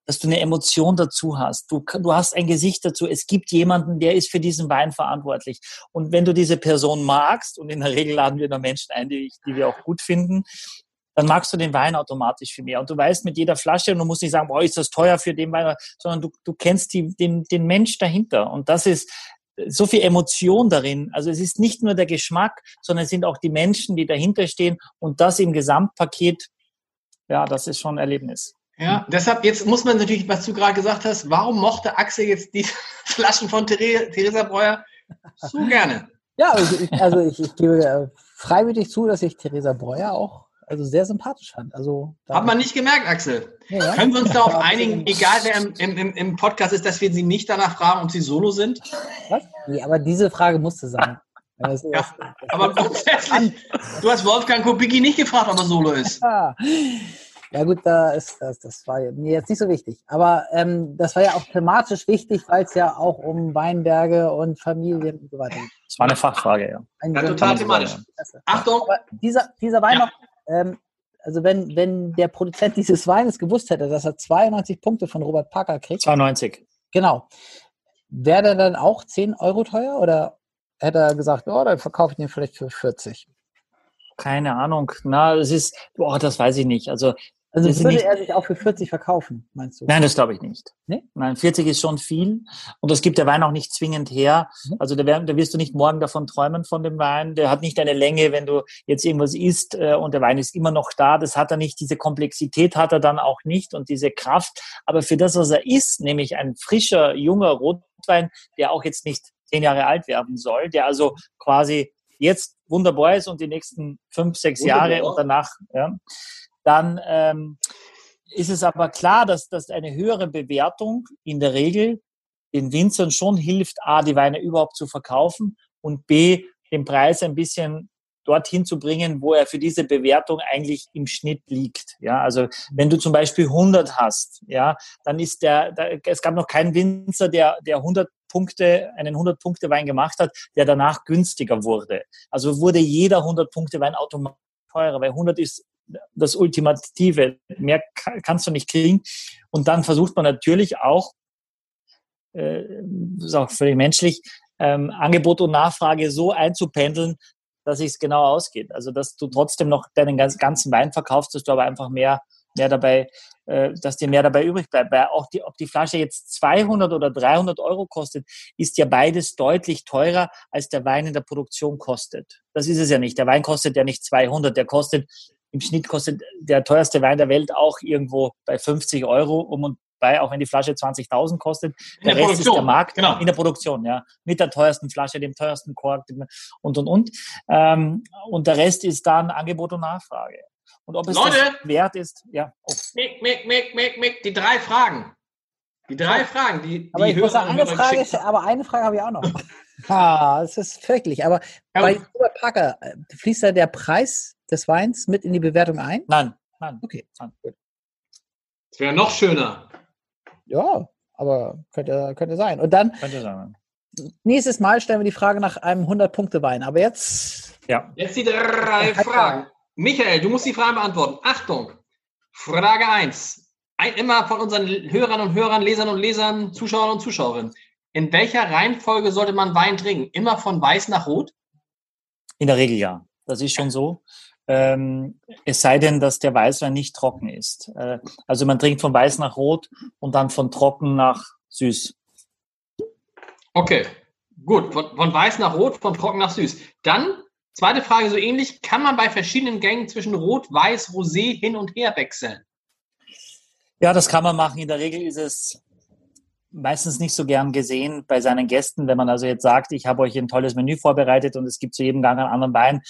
dass du eine Emotion dazu hast. Du, du hast ein Gesicht dazu. Es gibt jemanden, der ist für diesen Wein verantwortlich. Und wenn du diese Person magst, und in der Regel laden wir da Menschen ein, die, die wir auch gut finden, dann magst du den Wein automatisch viel mehr. Und du weißt mit jeder Flasche, und du musst nicht sagen, boah, ist das teuer für den Wein, sondern du, du kennst die, den, den Mensch dahinter. Und das ist so viel Emotion darin. Also es ist nicht nur der Geschmack, sondern es sind auch die Menschen, die dahinter stehen. Und das im Gesamtpaket, ja, das ist schon ein Erlebnis. Ja, deshalb jetzt muss man natürlich, was du gerade gesagt hast, warum mochte Axel jetzt die Flaschen von Theresa Breuer so gerne? Ja, also ich, also ich, ich gebe äh, freiwillig zu, dass ich Theresa Breuer auch also sehr sympathisch fand. Also, Hat man nicht gemerkt, Axel. Ja, Können wir uns darauf einigen, egal wer im, im, im Podcast ist, dass wir sie nicht danach fragen, ob sie solo sind? Was? Nee, aber diese Frage musste sein. Also, ja, aber grundsätzlich, du hast Wolfgang Kubicki nicht gefragt, ob er solo ist. Ja. Ja gut, da ist das, das war mir jetzt nicht so wichtig. Aber ähm, das war ja auch thematisch wichtig, weil es ja auch um Weinberge und Familien und so weiter geht. Das war eine Fachfrage, ja. Ein ja, total thematisch. Achtung! Aber dieser, dieser Wein ja. ähm, also wenn, wenn der Produzent dieses Weines gewusst hätte, dass er 92 Punkte von Robert Parker kriegt. 92. Genau. Wäre der dann auch 10 Euro teuer oder hätte er gesagt, oh, dann verkaufe ich den vielleicht für 40? Keine Ahnung. Na, es ist, boah, das weiß ich nicht. Also also würde nicht, er sich auch für 40 verkaufen, meinst du? Nein, das glaube ich nicht. Nee? Nein, 40 ist schon viel und das gibt der Wein auch nicht zwingend her. Mhm. Also da, da, wirst du nicht morgen davon träumen von dem Wein. Der hat nicht eine Länge, wenn du jetzt irgendwas isst äh, und der Wein ist immer noch da. Das hat er nicht. Diese Komplexität hat er dann auch nicht und diese Kraft. Aber für das, was er ist, nämlich ein frischer, junger Rotwein, der auch jetzt nicht zehn Jahre alt werden soll, der also quasi jetzt wunderbar ist und die nächsten fünf, sechs wunderbar. Jahre und danach, ja, dann ähm, ist es aber klar, dass, dass eine höhere Bewertung in der Regel den Winzern schon hilft, A, die Weine überhaupt zu verkaufen und B, den Preis ein bisschen dorthin zu bringen, wo er für diese Bewertung eigentlich im Schnitt liegt. Ja, also wenn du zum Beispiel 100 hast, ja, dann ist der, der es gab noch keinen Winzer, der, der 100 Punkte, einen 100 Punkte Wein gemacht hat, der danach günstiger wurde. Also wurde jeder 100 Punkte Wein automatisch teurer, weil 100 ist das Ultimative. Mehr kannst du nicht kriegen. Und dann versucht man natürlich auch, äh, ist auch völlig menschlich, ähm, Angebot und Nachfrage so einzupendeln, dass es genau ausgeht. Also dass du trotzdem noch deinen ganzen Wein verkaufst, dass du aber einfach mehr, mehr dabei, äh, dass dir mehr dabei übrig bleibt. Weil auch die, ob die Flasche jetzt 200 oder 300 Euro kostet, ist ja beides deutlich teurer, als der Wein in der Produktion kostet. Das ist es ja nicht. Der Wein kostet ja nicht 200, der kostet im Schnitt kostet der teuerste Wein der Welt auch irgendwo bei 50 Euro um und bei, auch wenn die Flasche 20.000 kostet. Der, der Rest Produktion. ist der Markt genau. in der Produktion, ja, mit der teuersten Flasche, dem teuersten Kork und und und. Ähm, und der Rest ist dann Angebot und Nachfrage. Und ob es Leute, das wert ist, ja. Oh. Mick, Mick, Mick, Mick, Mick, die drei Fragen. Die drei Fragen, die, aber die ich muss sagen, eine Frage, ist, aber eine Frage habe ich auch noch. ah, das ist fürchlich. Aber ja, bei Robert Parker äh, fließt da der Preis des Weins mit in die Bewertung ein? Nein, nein. Okay, nein. gut. Das wäre noch schöner. Ja, aber könnte, könnte sein. Und dann, könnte sein. nächstes Mal stellen wir die Frage nach einem 100-Punkte-Wein. Aber jetzt. Ja. Jetzt die drei Fragen. Michael, du musst die Fragen beantworten. Achtung! Frage 1. Ein, immer von unseren Hörern und Hörern, Lesern und Lesern, Zuschauern und Zuschauerinnen. In welcher Reihenfolge sollte man Wein trinken? Immer von weiß nach rot? In der Regel ja. Das ist schon so. Ähm, es sei denn, dass der Weißwein nicht trocken ist. Äh, also man trinkt von weiß nach rot und dann von trocken nach süß. Okay, gut. Von, von weiß nach rot, von trocken nach süß. Dann, zweite Frage so ähnlich, kann man bei verschiedenen Gängen zwischen rot, weiß, rosé hin und her wechseln? Ja, das kann man machen. In der Regel ist es meistens nicht so gern gesehen bei seinen Gästen, wenn man also jetzt sagt, ich habe euch ein tolles Menü vorbereitet und es gibt zu jedem Gang einen anderen Wein,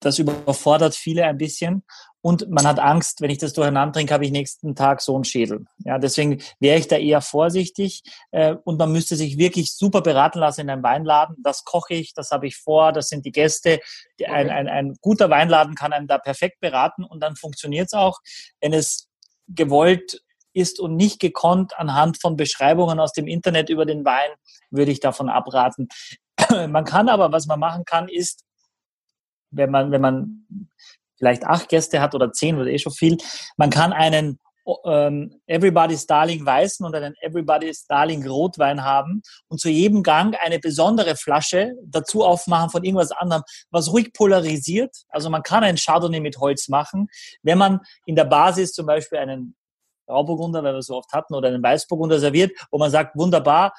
das überfordert viele ein bisschen. Und man hat Angst, wenn ich das durcheinander trinke, habe ich nächsten Tag so einen Schädel. Ja, deswegen wäre ich da eher vorsichtig. Äh, und man müsste sich wirklich super beraten lassen in einem Weinladen. Das koche ich, das habe ich vor, das sind die Gäste. Okay. Ein, ein, ein guter Weinladen kann einem da perfekt beraten und dann funktioniert es auch. Wenn es gewollt ist und nicht gekonnt anhand von Beschreibungen aus dem Internet über den Wein, würde ich davon abraten. Man kann aber, was man machen kann, ist, wenn man, wenn man vielleicht acht Gäste hat oder zehn oder eh schon viel, man kann einen ähm, Everybody's Darling Weißen und einen Everybody's Darling Rotwein haben und zu jedem Gang eine besondere Flasche dazu aufmachen von irgendwas anderem, was ruhig polarisiert. Also man kann einen Chardonnay mit Holz machen, wenn man in der Basis zum Beispiel einen Grauburgunder, weil wir so oft hatten, oder einen Weißburgunder serviert, wo man sagt, wunderbar,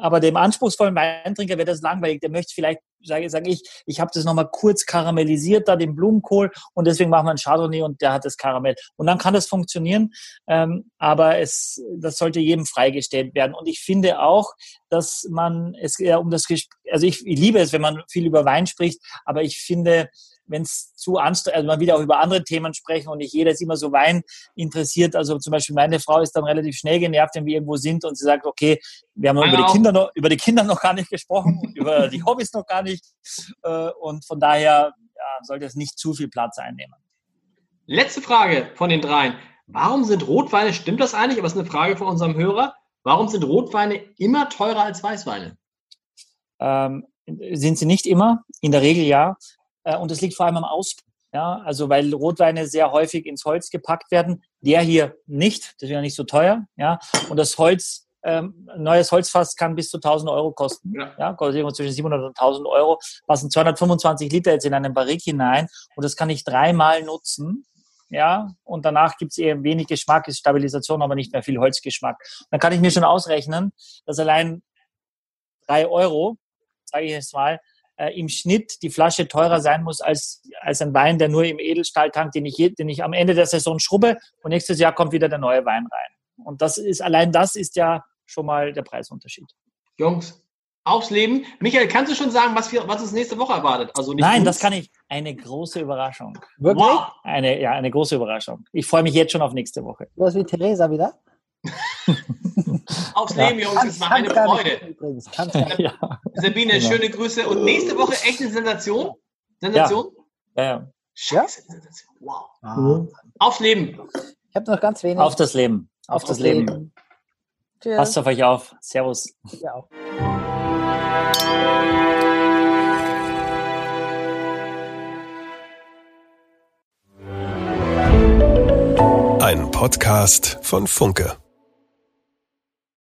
aber dem anspruchsvollen Weintrinker wäre das langweilig. Der möchte vielleicht, sage sag ich, ich habe das nochmal kurz karamellisiert, da den Blumenkohl und deswegen machen wir einen Chardonnay und der hat das Karamell. Und dann kann das funktionieren, ähm, aber es, das sollte jedem freigestellt werden. Und ich finde auch, dass man es ja um das, also ich, ich liebe es, wenn man viel über Wein spricht, aber ich finde, wenn es zu anstrengend, also man wieder auch über andere Themen sprechen und nicht jeder ist immer so Wein interessiert. Also zum Beispiel meine Frau ist dann relativ schnell genervt, wenn wir irgendwo sind und sie sagt, okay, wir haben über die Kinder noch, über die Kinder noch gar nicht gesprochen, über die Hobbys noch gar nicht. Äh, und von daher ja, sollte es nicht zu viel Platz einnehmen. Letzte Frage von den dreien. Warum sind Rotweine, stimmt das eigentlich, aber es ist eine Frage von unserem Hörer, warum sind Rotweine immer teurer als Weißweine? Ähm, sind sie nicht immer, in der Regel ja. Äh, und es liegt vor allem am Ausbau. Ja, also weil Rotweine sehr häufig ins Holz gepackt werden. Der hier nicht, das ist ja nicht so teuer. Ja, und das Holz, ähm, neues Holzfass kann bis zu 1000 Euro kosten. Ja, ja kostet irgendwo zwischen 700 und 1000 Euro. Passen 225 Liter jetzt in einen Barrik hinein und das kann ich dreimal nutzen. Ja, und danach gibt es eher wenig Geschmack, ist Stabilisation, aber nicht mehr viel Holzgeschmack. Dann kann ich mir schon ausrechnen, dass allein drei Euro, sage ich jetzt mal, äh, im Schnitt die Flasche teurer sein muss als, als ein Wein, der nur im Edelstahltank, den ich, den ich am Ende der Saison schrubbe und nächstes Jahr kommt wieder der neue Wein rein. Und das ist, allein das ist ja schon mal der Preisunterschied. Jungs, aufs Leben. Michael, kannst du schon sagen, was, wir, was uns nächste Woche erwartet? Also Nein, uns? das kann ich. Eine große Überraschung. Wirklich? Wow. Eine, ja, eine große Überraschung. Ich freue mich jetzt schon auf nächste Woche. Was wie Theresa wieder? Aufs Leben, Jungs, es war eine Freude. ja. Sabine, genau. schöne Grüße und nächste Woche echt eine Sensation. Sensation? Ja. ja. Scheiße, Sensation. Wow. Ah. Aufs Leben. Ich habe noch ganz wenig. Auf das Leben. Auf, auf das Leben. Leben. Tschüss. Passt auf euch auf. Servus. Ja auch. Ein Podcast von Funke.